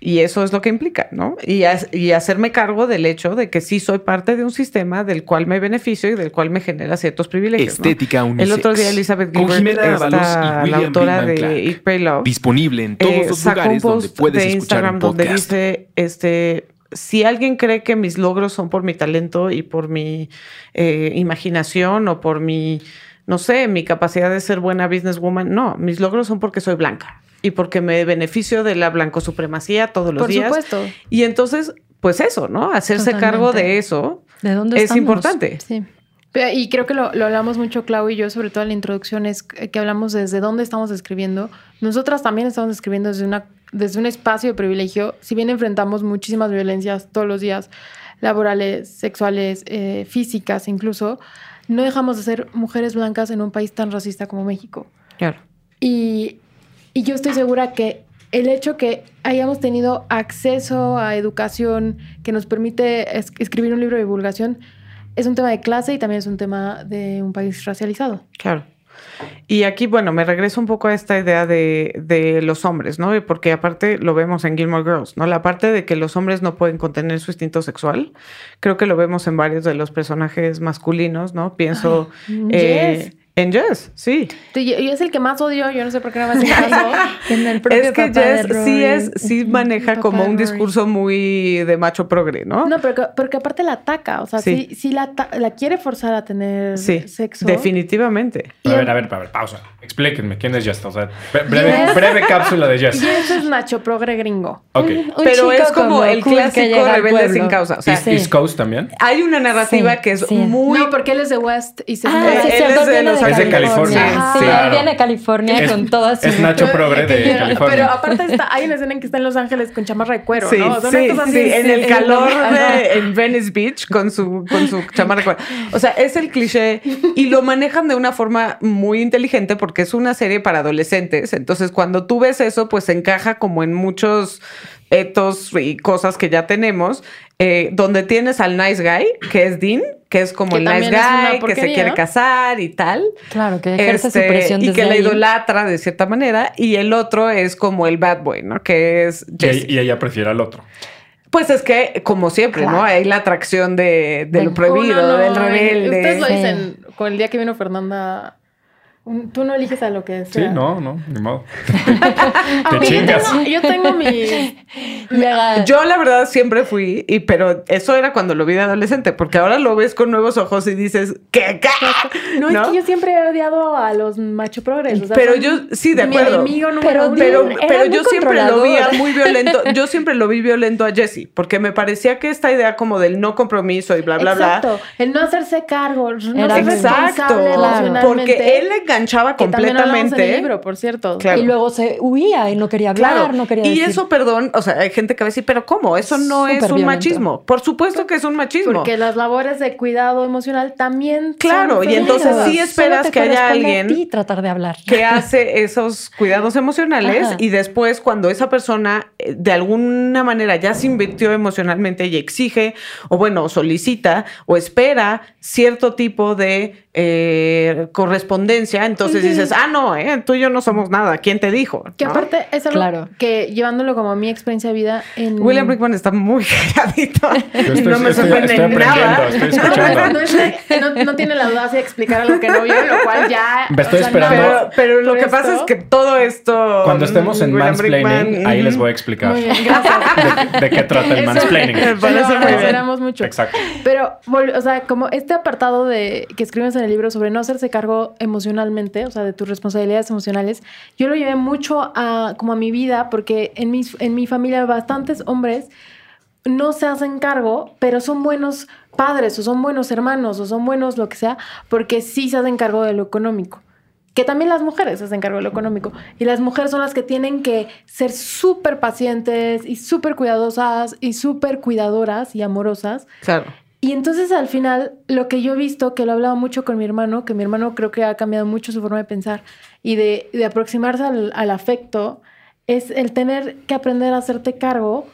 S5: Y eso es lo que implica, ¿no? Y, y, hacerme cargo del hecho de que sí soy parte de un sistema del cual me beneficio y del cual me genera ciertos privilegios.
S1: Estética
S5: unisex. El otro día Elizabeth Gilbert, esta, la autora de Eat, Pray, Love,
S1: disponible en todos eh, los lugares donde puedes de Instagram escuchar un
S5: donde dice, este, si alguien cree que mis logros son por mi talento y por mi eh, imaginación o por mi, no sé, mi capacidad de ser buena businesswoman, no, mis logros son porque soy blanca y porque me beneficio de la blancosupremacía todos los días.
S4: Por supuesto.
S5: Y entonces, pues eso, ¿no? Hacerse cargo de eso ¿De dónde es importante.
S4: Sí. Y creo que lo, lo, hablamos mucho, Clau y yo, sobre todo en la introducción, es que hablamos desde dónde estamos escribiendo. Nosotras también estamos escribiendo desde, una, desde un espacio de privilegio. Si bien enfrentamos muchísimas violencias todos los días, laborales, sexuales, eh, físicas incluso, no dejamos de ser mujeres blancas en un país tan racista como México.
S5: Claro.
S4: Y y yo estoy segura que el hecho que hayamos tenido acceso a educación que nos permite escribir un libro de divulgación es un tema de clase y también es un tema de un país racializado.
S5: Claro. Y aquí, bueno, me regreso un poco a esta idea de, de, los hombres, ¿no? Porque aparte lo vemos en Gilmore Girls, ¿no? La parte de que los hombres no pueden contener su instinto sexual, creo que lo vemos en varios de los personajes masculinos, ¿no? Pienso... eh, en Jess, sí.
S4: Y es el que más odio, yo no sé por qué no me hace caso.
S3: en el propio
S5: es que Jess sí es, sí maneja como un discurso muy de macho progre, ¿no?
S4: No, pero porque aparte la ataca, o sea, sí, sí, la, la, quiere forzar a tener sí, sexo.
S5: Definitivamente.
S6: A ver, a ver, a ver, pausa. Explíquenme, ¿quién es Jess? O sea, breve, breve cápsula de Jess.
S4: Jess es macho progre gringo.
S6: Ok.
S5: pero es como, el clásico rebelde sin causa. O sea,
S6: East Coast también.
S5: Hay una narrativa que es muy...
S4: No, porque él es de West y se...
S3: Ah,
S6: él es de los es de California.
S3: Sí, viene a California con todas
S6: Es Nacho Progre de California.
S4: Pero aparte está, hay una escena en que está en Los Ángeles con chamarra de cuero,
S5: sí,
S4: ¿no?
S5: sí, sí, en el calor de en Venice Beach con su, con su chamarra de cuero. O sea, es el cliché y lo manejan de una forma muy inteligente porque es una serie para adolescentes. Entonces, cuando tú ves eso, pues encaja como en muchos etos y cosas que ya tenemos, eh, donde tienes al nice guy, que es Dean, que es como el nice guy, que se quiere casar y tal.
S3: Claro, que ejerce su este, presión
S5: Y que la idolatra de cierta manera. Y el otro es como el bad boy, ¿no? Que es
S6: Jesse. Y, ella prefiere al otro.
S5: Pues es que, como siempre, ¿no? Hay la atracción de, lo prohibido, del rebelde.
S4: Ustedes lo dicen con el día que vino Fernanda Tú no eliges a lo que sea.
S6: Sí, no, no, ni modo. Te chingas.
S4: Yo tengo, mi...
S5: Yo la verdad siempre fui, y pero eso era cuando lo vi de adolescente, porque ahora lo ves con nuevos ojos y dices, ¿qué?
S4: No, es que yo siempre he odiado a los macho progres.
S5: pero yo, sí, de acuerdo. pero, pero, pero yo siempre lo vi muy violento. Yo siempre lo vi violento a Jesse, porque me parecía que esta idea como del no compromiso y bla, bla,
S4: Exacto.
S5: bla.
S4: El no hacerse cargo, no
S5: era ser Exacto. Porque él le enganchaba completamente.
S4: el libro, por cierto.
S3: Y luego se huía y no quería hablar, no quería
S5: Y eso, perdón, o sea, hay gente que va a decir, pero ¿cómo? Eso no es un machismo. Por supuesto que es un machismo.
S4: Porque las labores de cuidado emocional también
S5: Claro, y entonces sí esperas que haya alguien
S3: y tratar de hablar.
S5: que hace esos cuidados emocionales y después cuando esa persona eh, de alguna manera ya se invirtió emocionalmente y exige o bueno, solicita o espera cierto tipo de eh, correspondencia, entonces dices, ah, no, eh, tú y yo no somos nada, ¿quién te dijo?
S4: Que
S5: ¿No?
S4: aparte es algo
S3: Claro.
S4: que llevándolo como a mi experiencia de vida en...
S5: William Brickman está muy calladito.
S6: Estoy,
S5: no me
S6: estoy-
S5: sorprende
S6: estoy
S5: nada.
S6: estoy
S4: No,
S6: escuchando.
S4: no, es- no- no tiene la audacia de explicar algo que no vio, lo cual ya...
S6: Me estoy
S4: o sea,
S6: esperando.
S5: Pero, pero lo que pasa es que todo esto.
S6: Cuando estemos en
S5: William
S6: mansplaining,
S5: Brickman,
S6: ahí les voy a explicar
S4: Muy bien, gracias.
S6: de, de qué trata el
S4: Eso-
S6: mansplaining.
S5: Me
S4: Lo
S5: parece muy bien.
S4: agradeceremos mucho.
S6: Exacto.
S4: Pero, o sea, como este apartado de que escribes en el libro sobre no hacerse cargo emocionalmente, o sea, de tus responsabilidades emocionales, yo lo llevé mucho a como a mi vida, porque en, mis, en mi familia bastantes hombres no se hacen cargo, pero son buenos padres o son buenos hermanos o son buenos lo que sea, porque sí se hacen cargo de lo económico. Que también las mujeres se hacen cargo de lo económico. Y las mujeres son las que tienen que ser súper pacientes y súper cuidadosas y súper cuidadoras y amorosas.
S5: Claro.
S4: Y entonces al final, lo que yo he visto, que lo he hablado mucho con mi hermano, que mi hermano creo que ha cambiado mucho su forma de pensar y de, aproximarse al afecto, es el tener que aprender a hacerte cargo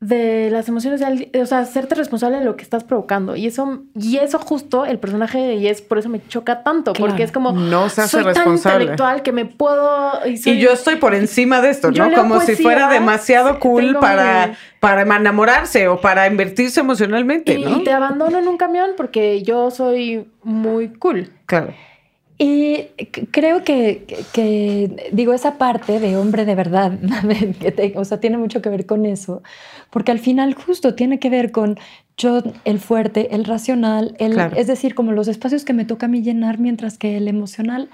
S4: de las emociones, de alguien- o sea, hacerte responsable de lo que estás provocando. Y eso, y eso justo el personaje, y es por eso me choca tanto,
S3: Claro.
S4: porque es como,
S5: No se hace
S4: soy tan intelectual que me puedo... Y, soy-
S5: Y yo estoy por encima de esto, ¿no? Como si fuera demasiado cool para,
S4: mi-
S5: para enamorarse o para invertirse emocionalmente,
S4: y,
S5: ¿no?
S4: y te abandono en un camión porque yo soy muy cool.
S5: Claro.
S3: Y creo que, que- que, digo, esa parte de hombre de verdad, que te- o sea, tiene mucho que ver con eso, porque al final justo tiene que ver con yo, el fuerte, el racional, el,
S5: Claro.
S3: es decir, como los espacios que me toca a mí llenar, mientras que el emocional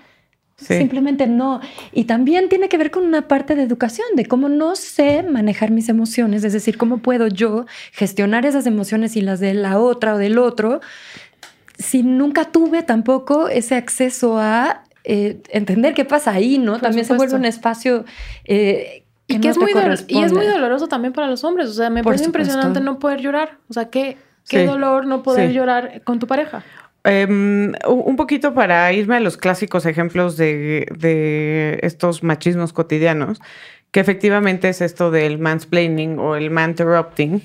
S5: Sí.
S3: simplemente no. Y también tiene que ver con una parte de educación, de cómo no sé manejar mis emociones, es decir, cómo puedo yo gestionar esas emociones y las de la otra o del otro si nunca tuve tampoco ese acceso a eh, entender qué pasa ahí, ¿no?
S4: Por
S3: También se vuelve un espacio eh,
S4: Y
S3: que
S4: que
S3: no
S4: es
S3: te
S4: muy dolo- y es muy doloroso también para los hombres. O sea, me
S3: Por
S4: parece
S3: supuesto.
S4: impresionante no poder llorar. O sea, qué, qué
S5: Sí.
S4: dolor no poder
S5: Sí.
S4: llorar con tu pareja.
S5: Em, un poquito para irme a los clásicos ejemplos de, de estos machismos cotidianos, que efectivamente es esto del mansplaining o el manterrupting.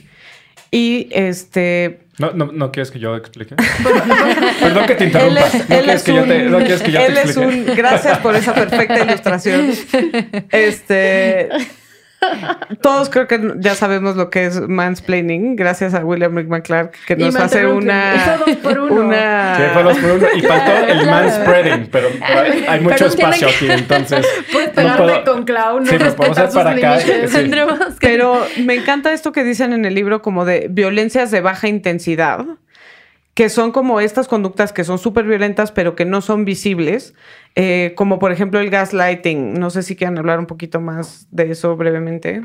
S5: Y este,
S6: No, no, ¿No quieres que yo explique? Perdón que te
S5: él
S6: interrumpa.
S5: es,
S6: no,
S5: él
S6: quieres
S5: es
S6: que yo te, no quieres que yo te
S5: él es un, gracias por esa perfecta ilustración. Este, todos creo que ya sabemos lo que es mansplaining, gracias a William Rickman Clark, que nos hace una,
S4: Hizo dos por uno.
S5: una
S6: Sí, fue dos por uno. Y faltó el manspreading, pero, hay, hay mucho
S3: Pero
S6: espacio
S3: que-
S6: aquí, entonces.
S4: Puedes
S6: no
S4: pegarle
S6: puedo-
S4: con Clau, no
S6: Sí, hacer para acá.
S4: límites.
S6: sí.
S5: Pero me encanta esto que dicen en el libro como de violencias de baja intensidad, que son como estas conductas que son súper violentas pero que no son visibles, eh, como por ejemplo el gaslighting. No sé si quieren hablar un poquito más de eso brevemente.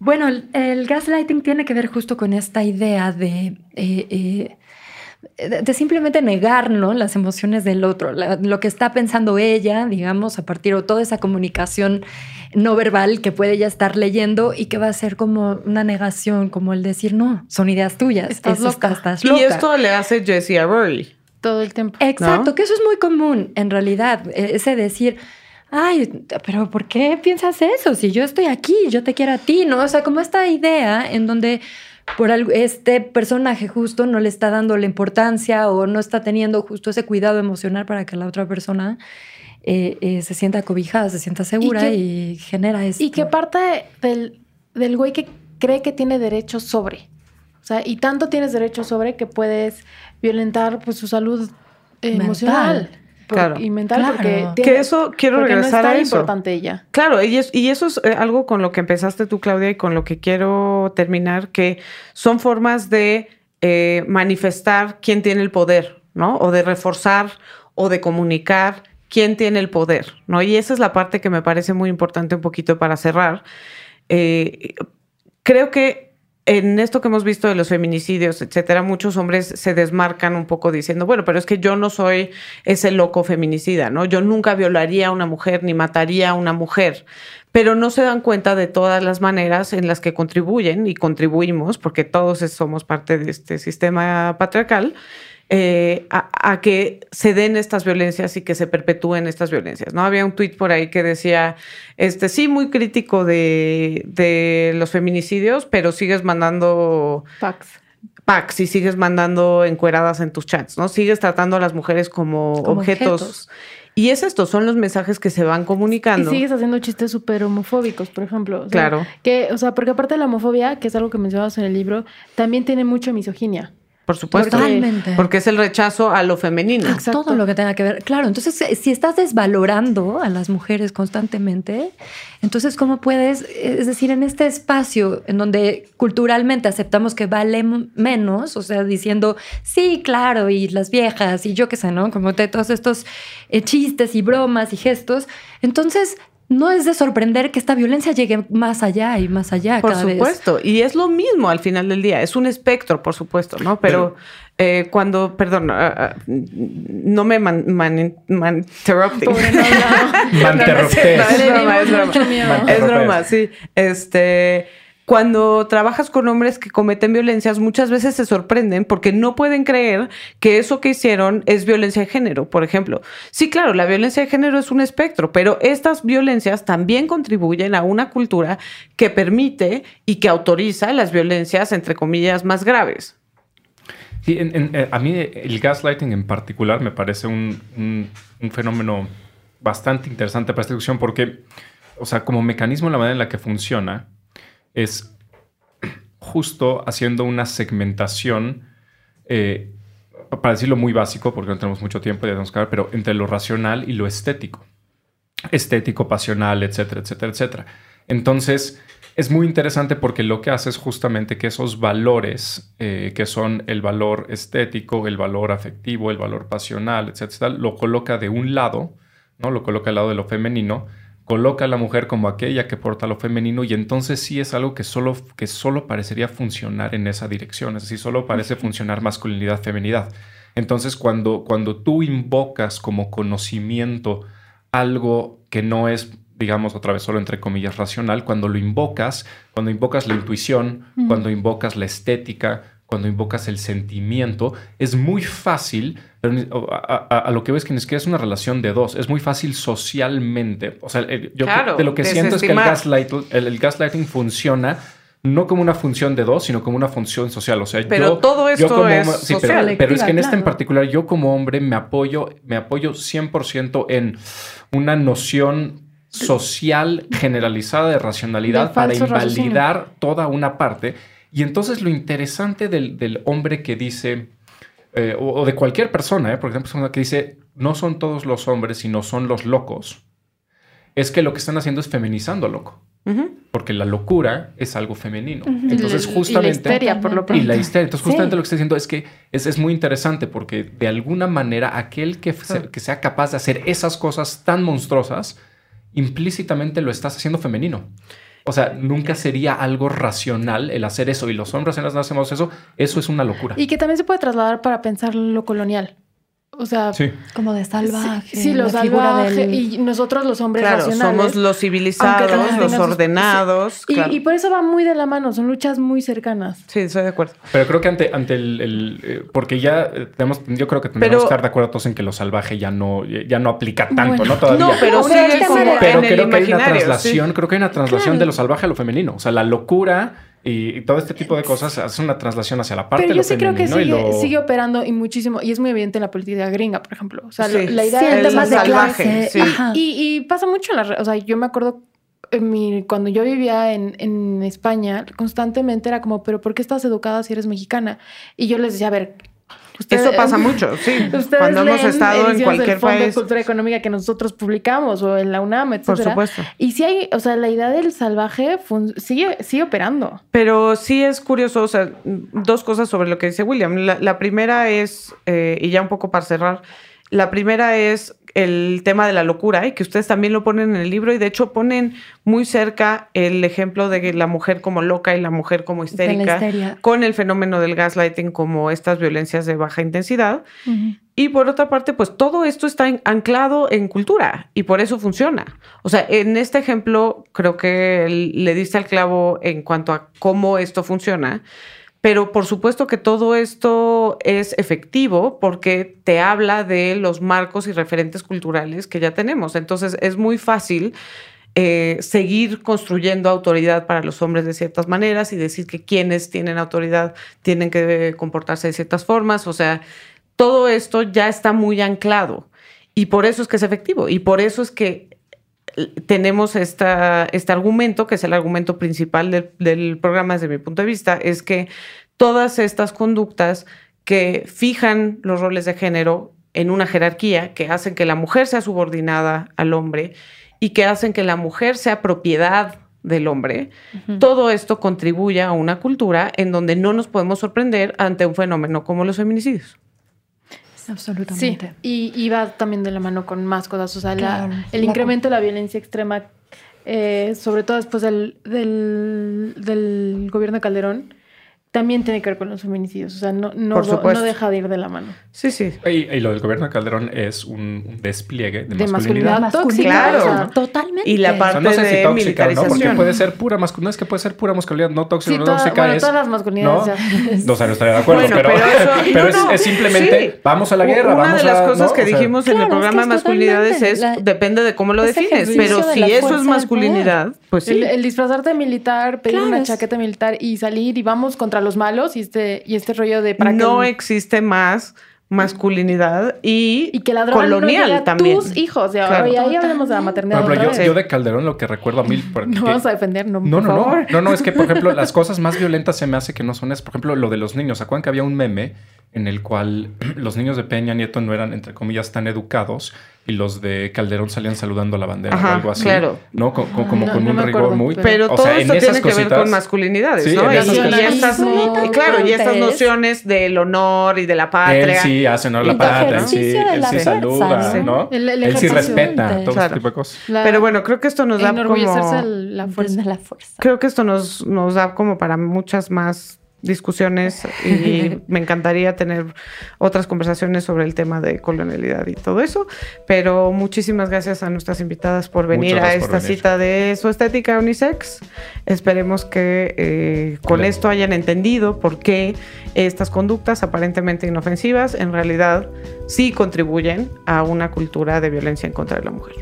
S3: Bueno, el, gaslighting tiene que ver justo con esta idea de, eh, eh, de, simplemente negar ¿no? las emociones del otro, lo que está pensando ella, digamos, a partir de toda esa comunicación no verbal que puede ella estar leyendo y que va a ser como una negación, como el decir, no, son ideas tuyas,
S4: Estás
S3: eso
S4: loca".
S3: está- estás
S5: Y
S3: loca.
S5: esto le hace Jessie a Rory.
S4: Todo el tiempo.
S3: Exacto,
S5: ¿no?
S3: que eso es muy común en realidad, eh, ese decir, ay, pero ¿por qué piensas eso? Si yo estoy aquí, yo te quiero a ti, ¿no? O sea, como esta idea en donde por algo, este personaje justo no le está dando la importancia o no está teniendo justo ese cuidado emocional para que la otra persona eh, eh, se sienta cobijada, se sienta segura
S4: que-
S3: y, genera esto.
S4: Y que parte del, del güey que cree que tiene derecho sobre. O sea, y tanto tienes derecho sobre que puedes violentar pues, su salud eh,
S3: Mental.
S4: emocional. Por-
S5: Claro.
S4: Y mental,
S3: Claro.
S4: porque
S5: Que
S4: tiene-
S5: eso, quiero
S4: porque
S5: regresar
S4: no es
S5: a
S4: tan
S5: eso.
S4: importante ella.
S5: Claro, y, es- y eso es eh, algo con lo que empezaste tú, Claudia, y con lo que quiero terminar, que son formas de eh, manifestar quién tiene el poder, ¿no? O de reforzar o de comunicar quién tiene el poder, ¿no? Y esa es la parte que me parece muy importante un poquito para cerrar. Eh, creo que en esto que hemos visto de los feminicidios, etcétera, muchos hombres se desmarcan un poco diciendo, bueno, pero es que yo no soy ese loco feminicida, ¿no? Yo nunca violaría a una mujer ni mataría a una mujer, pero no se dan cuenta de todas las maneras en las que contribuyen y contribuimos, porque todos somos parte de este sistema patriarcal, eh, a, a que se den estas violencias y que se perpetúen estas violencias. ¿no? Había un tuit por ahí que decía, este, sí, muy crítico de, de los feminicidios, pero sigues mandando
S4: Fax.
S5: packs y sigues mandando encueradas en tus chats, ¿no? Sigues tratando a las mujeres como,
S3: Como
S5: objetos.
S3: objetos.
S5: Y es esto, son los mensajes que se van
S4: Y
S5: comunicando.
S4: sigues haciendo chistes súper homofóbicos, por ejemplo. O sea,
S5: Claro.
S4: Que, o sea, porque aparte de la homofobia, que es algo que mencionabas en el libro, también tiene mucha misoginia.
S5: Por supuesto.
S3: Totalmente.
S5: Porque es el rechazo a lo femenino.
S4: Exacto.
S3: Todo lo que tenga que ver. Claro, entonces eh, si estás desvalorando a las mujeres constantemente, entonces ¿cómo puedes, es decir, en este espacio en donde culturalmente aceptamos que vale menos, o sea, diciendo, sí, claro, y las viejas, y yo qué sé, ¿no? Como de todos estos eh, chistes y bromas y gestos, entonces no es de sorprender que esta violencia llegue más allá y más allá
S5: Por
S3: cada vez.
S5: supuesto. Y es lo mismo al final del día. Es un espectro, por supuesto, ¿no? Pero, eh, cuando, perdón, ah, ah, no me man, man, man- interrupting.
S4: Pobre novia.
S6: Manterruptés.
S5: No, es broma, es broma. Es broma, sí. Este, cuando trabajas con hombres que cometen violencias, muchas veces se sorprenden porque no pueden creer que eso que hicieron es violencia de género, por ejemplo. Sí, claro, la violencia de género es un espectro, pero estas violencias también contribuyen a una cultura que permite y que autoriza las violencias, entre comillas, más graves.
S6: Sí, eh, a mí el gaslighting en particular me parece un fenómeno bastante interesante para esta discusión porque, o sea, como mecanismo, la manera en la que funciona es justo haciendo una segmentación, eh, para decirlo muy básico, porque no tenemos mucho tiempo, ya tenemos que pero entre lo racional y lo estético. Estético, pasional, etcétera, etcétera, etcétera. Entonces, es muy interesante porque lo que hace es justamente que esos valores, eh, que son el valor estético, el valor afectivo, el valor pasional, etcétera, lo coloca de un lado, ¿no? Lo coloca al lado de lo femenino, coloca a la mujer como aquella que porta lo femenino y entonces sí es algo que solo, que solo parecería funcionar en esa dirección, es decir, solo parece funcionar masculinidad, feminidad. Entonces, cuando, cuando tú invocas como conocimiento algo que no es, digamos, otra vez solo entre comillas racional, cuando lo invocas, cuando invocas la intuición, cuando invocas la estética, cuando invocas el sentimiento, es muy fácil, pero a, a- a lo que ves que ni siquiera es una relación de dos, es muy fácil socialmente. O sea, el- yo
S5: Claro,
S6: de lo que siento es que el, gaslight- el- el gaslighting funciona no como una función de dos, sino como una función social. O sea,
S5: Pero
S6: yo-
S5: todo
S6: yo
S5: esto
S6: como
S5: es
S6: sí, pero-
S5: social.
S6: pero, es que en este en
S4: Claro.
S6: particular, yo como hombre me apoyo, me apoyo 100% en una noción social generalizada de racionalidad
S4: De
S6: para invalidar toda una parte. Y entonces lo interesante del, del hombre que dice, eh, o, o de cualquier persona, eh, por ejemplo, que dice, no son todos los hombres, sino son los locos, es que lo que están haciendo es feminizando al loco. Porque la locura es algo femenino.
S4: Y
S6: Entonces, justamente.
S4: Y la histeria, por lo
S6: Y
S4: pronto.
S6: la histeria. Entonces,
S3: Sí.
S6: justamente lo que estoy diciendo es que es, es muy interesante porque de alguna manera aquel que, se- que sea capaz de hacer esas cosas tan monstruosas, implícitamente lo estás haciendo femenino. O sea, nunca sería algo racional el hacer eso y los hombres racionales no hacemos eso. Eso es una locura.
S4: Y que también se puede trasladar para pensar lo colonial. O sea,
S6: Sí.
S3: Como de salvaje.
S4: sí, lo
S3: la figura
S4: salvaje.
S3: del-
S4: Y nosotros los hombres
S5: Claro,
S4: racionales.
S5: somos los civilizados, los
S4: sus-
S5: ordenados.
S4: Y,
S5: claro.
S4: y por eso va muy de la mano, son luchas muy cercanas.
S5: Sí, estoy de acuerdo.
S6: Pero creo que ante, ante el, el, eh, porque ya eh, tenemos, yo creo que
S5: Pero-
S6: que estar de acuerdo todos en que lo salvaje ya no, ya no aplica tanto,
S4: Bueno.
S6: ¿no? Todavía.
S5: No, pero
S3: manera-
S6: Pero
S5: en el
S6: creo que hay una traslación,
S5: sí.
S6: creo que hay una traslación
S4: Claro.
S6: de lo salvaje a lo femenino. O sea, la locura y, y todo este tipo de cosas hace una traslación hacia la parte
S4: Pero yo
S6: lo
S4: sí creo que sigue,
S6: lo-
S4: sigue operando y muchísimo, y es muy evidente en la política gringa, por ejemplo. O sea,
S5: Sí.
S4: la idea
S3: Sí,
S4: de
S3: el
S5: el
S3: temas de
S5: salvaje,
S3: clase.
S5: sí.
S4: Y, y pasa mucho en la... re- O sea, yo me acuerdo en mi- cuando yo vivía en, en España, constantemente era como, pero ¿por qué estás educada si eres mexicana? Y yo les decía, a ver... ustedes-
S5: Eso pasa mucho, sí.
S4: Ustedes
S5: Cuando hemos estado en cualquier
S4: del Fondo de
S5: país.
S4: Cultura Económica que nosotros publicamos o en la UNAM, etc.
S5: Por supuesto.
S4: Y sí hay, o sea, la idea del salvaje sigue, sigue operando.
S5: Pero sí es curioso, o sea, dos cosas sobre lo que dice William. La, la primera es, eh, y ya un poco para cerrar, la primera es el tema de la locura y que ustedes también lo ponen en el libro y de hecho ponen muy cerca el ejemplo de la mujer como loca y la mujer como histérica con el fenómeno del gaslighting como estas violencias de baja intensidad. Y por otra parte, pues todo esto está en- anclado en cultura y por eso funciona. O sea, en este ejemplo creo que le diste al clavo en cuanto a cómo esto funciona, pero por supuesto que todo esto es efectivo porque te habla de los marcos y referentes culturales que ya tenemos. Entonces es muy fácil eh, seguir construyendo autoridad para los hombres de ciertas maneras y decir que quienes tienen autoridad tienen que comportarse de ciertas formas. O sea, todo esto ya está muy anclado y por eso es que es efectivo y por eso es que tenemos esta, este argumento, que es el argumento principal del, del programa desde mi punto de vista, es que todas estas conductas que fijan los roles de género en una jerarquía, que hacen que la mujer sea subordinada al hombre y que hacen que la mujer sea propiedad del hombre, todo esto contribuye a una cultura en donde no nos podemos sorprender ante un fenómeno como los feminicidios.
S3: Absolutamente.
S4: Sí, y, va también de la mano con más cosas. O sea,
S3: Claro.
S4: el
S3: La
S4: incremento de la violencia extrema, eh, sobre todo después del, del, del gobierno de Calderón, también tiene que ver con los feminicidios. O sea, no, no,
S5: Por supuesto.
S4: no deja de ir de la mano.
S5: Sí, sí.
S6: Y, y lo del gobierno de Calderón es un, despliegue de,
S4: De
S6: masculinidad.
S4: masculinidad tóxica.
S5: Claro.
S4: o sea,
S3: Totalmente.
S5: Y la
S6: O
S5: parte
S6: sea, no sé si
S5: de
S6: tóxica, ¿no?
S5: militarización.
S6: Porque puede ser pura masculinidad. No es que puede ser pura masculinidad, no tóxica,
S4: Sí,
S6: no
S4: toda-
S6: tóxica
S4: bueno,
S6: es.
S4: todas las masculinidades
S6: ¿no?
S4: ya.
S6: No, o sea, no estaría de acuerdo,
S5: Bueno,
S6: pero,
S5: pero eso-
S6: pero
S5: no,
S6: es,
S5: no,
S6: es simplemente
S5: sí.
S6: vamos a la guerra,
S5: Una
S6: vamos
S5: de las
S6: a-
S5: cosas
S6: ¿no?
S5: que dijimos en el programa
S3: es
S5: masculinidades es,
S3: la-
S5: depende de cómo lo
S3: es
S5: defines, pero
S3: de
S5: si eso es masculinidad, pues sí.
S4: El, disfrazarte de militar, pedir una chaqueta militar y salir y vamos contra los malos y este, y este rollo de para
S5: no
S4: que,
S5: existe más masculinidad y,
S4: y que la droga no
S5: colonial
S4: a
S5: también.
S4: tus hijos. Ya,
S5: Claro.
S4: y ahí hablamos de la maternidad.
S6: Por ejemplo,
S4: otra
S6: yo, de Calderón lo que recuerdo a mil. porque-
S4: no vamos a defender, no,
S6: No,
S4: por
S6: no, no.
S4: favor.
S6: No, no, es que, por ejemplo, las cosas más violentas se me hace que no son es, por ejemplo, lo de los niños. ¿Se acuerdan que había un meme en el cual los niños de Peña Nieto no eran, entre comillas, tan educados y los de Calderón salían saludando la bandera
S5: Ajá,
S6: o algo así?
S5: claro.
S6: ¿No? Co- co- como
S4: No,
S6: con
S4: no
S6: un rigor
S4: acuerdo,
S6: muy.
S5: Pero
S6: o
S5: todo
S6: sea, en
S5: esto
S6: esas
S5: tiene que ver con masculinidades,
S6: Sí,
S5: ¿no? Y,
S6: esas
S5: y claro, y estas nociones del honor y de la
S6: Él
S5: patria.
S6: sí hace honor a la patria, él sí, él sí saluda,
S3: ¿no?
S6: ¿no?
S4: El- el
S6: él sí respeta todo
S5: Claro.
S6: ese tipo de cosas.
S4: La-
S5: Pero bueno, creo que esto nos da
S4: enorgullecerse
S5: como...
S4: la fuerza.
S3: De la fuerza.
S5: Creo que esto nos, nos da como para muchas más discusiones y me encantaría tener otras conversaciones sobre el tema de colonialidad y todo eso, pero muchísimas gracias a nuestras invitadas por venir a esta
S6: venir.
S5: cita de su estética unisex. Esperemos que eh, con esto hayan entendido por qué estas conductas aparentemente inofensivas en realidad sí contribuyen a una cultura de violencia en contra de la mujer.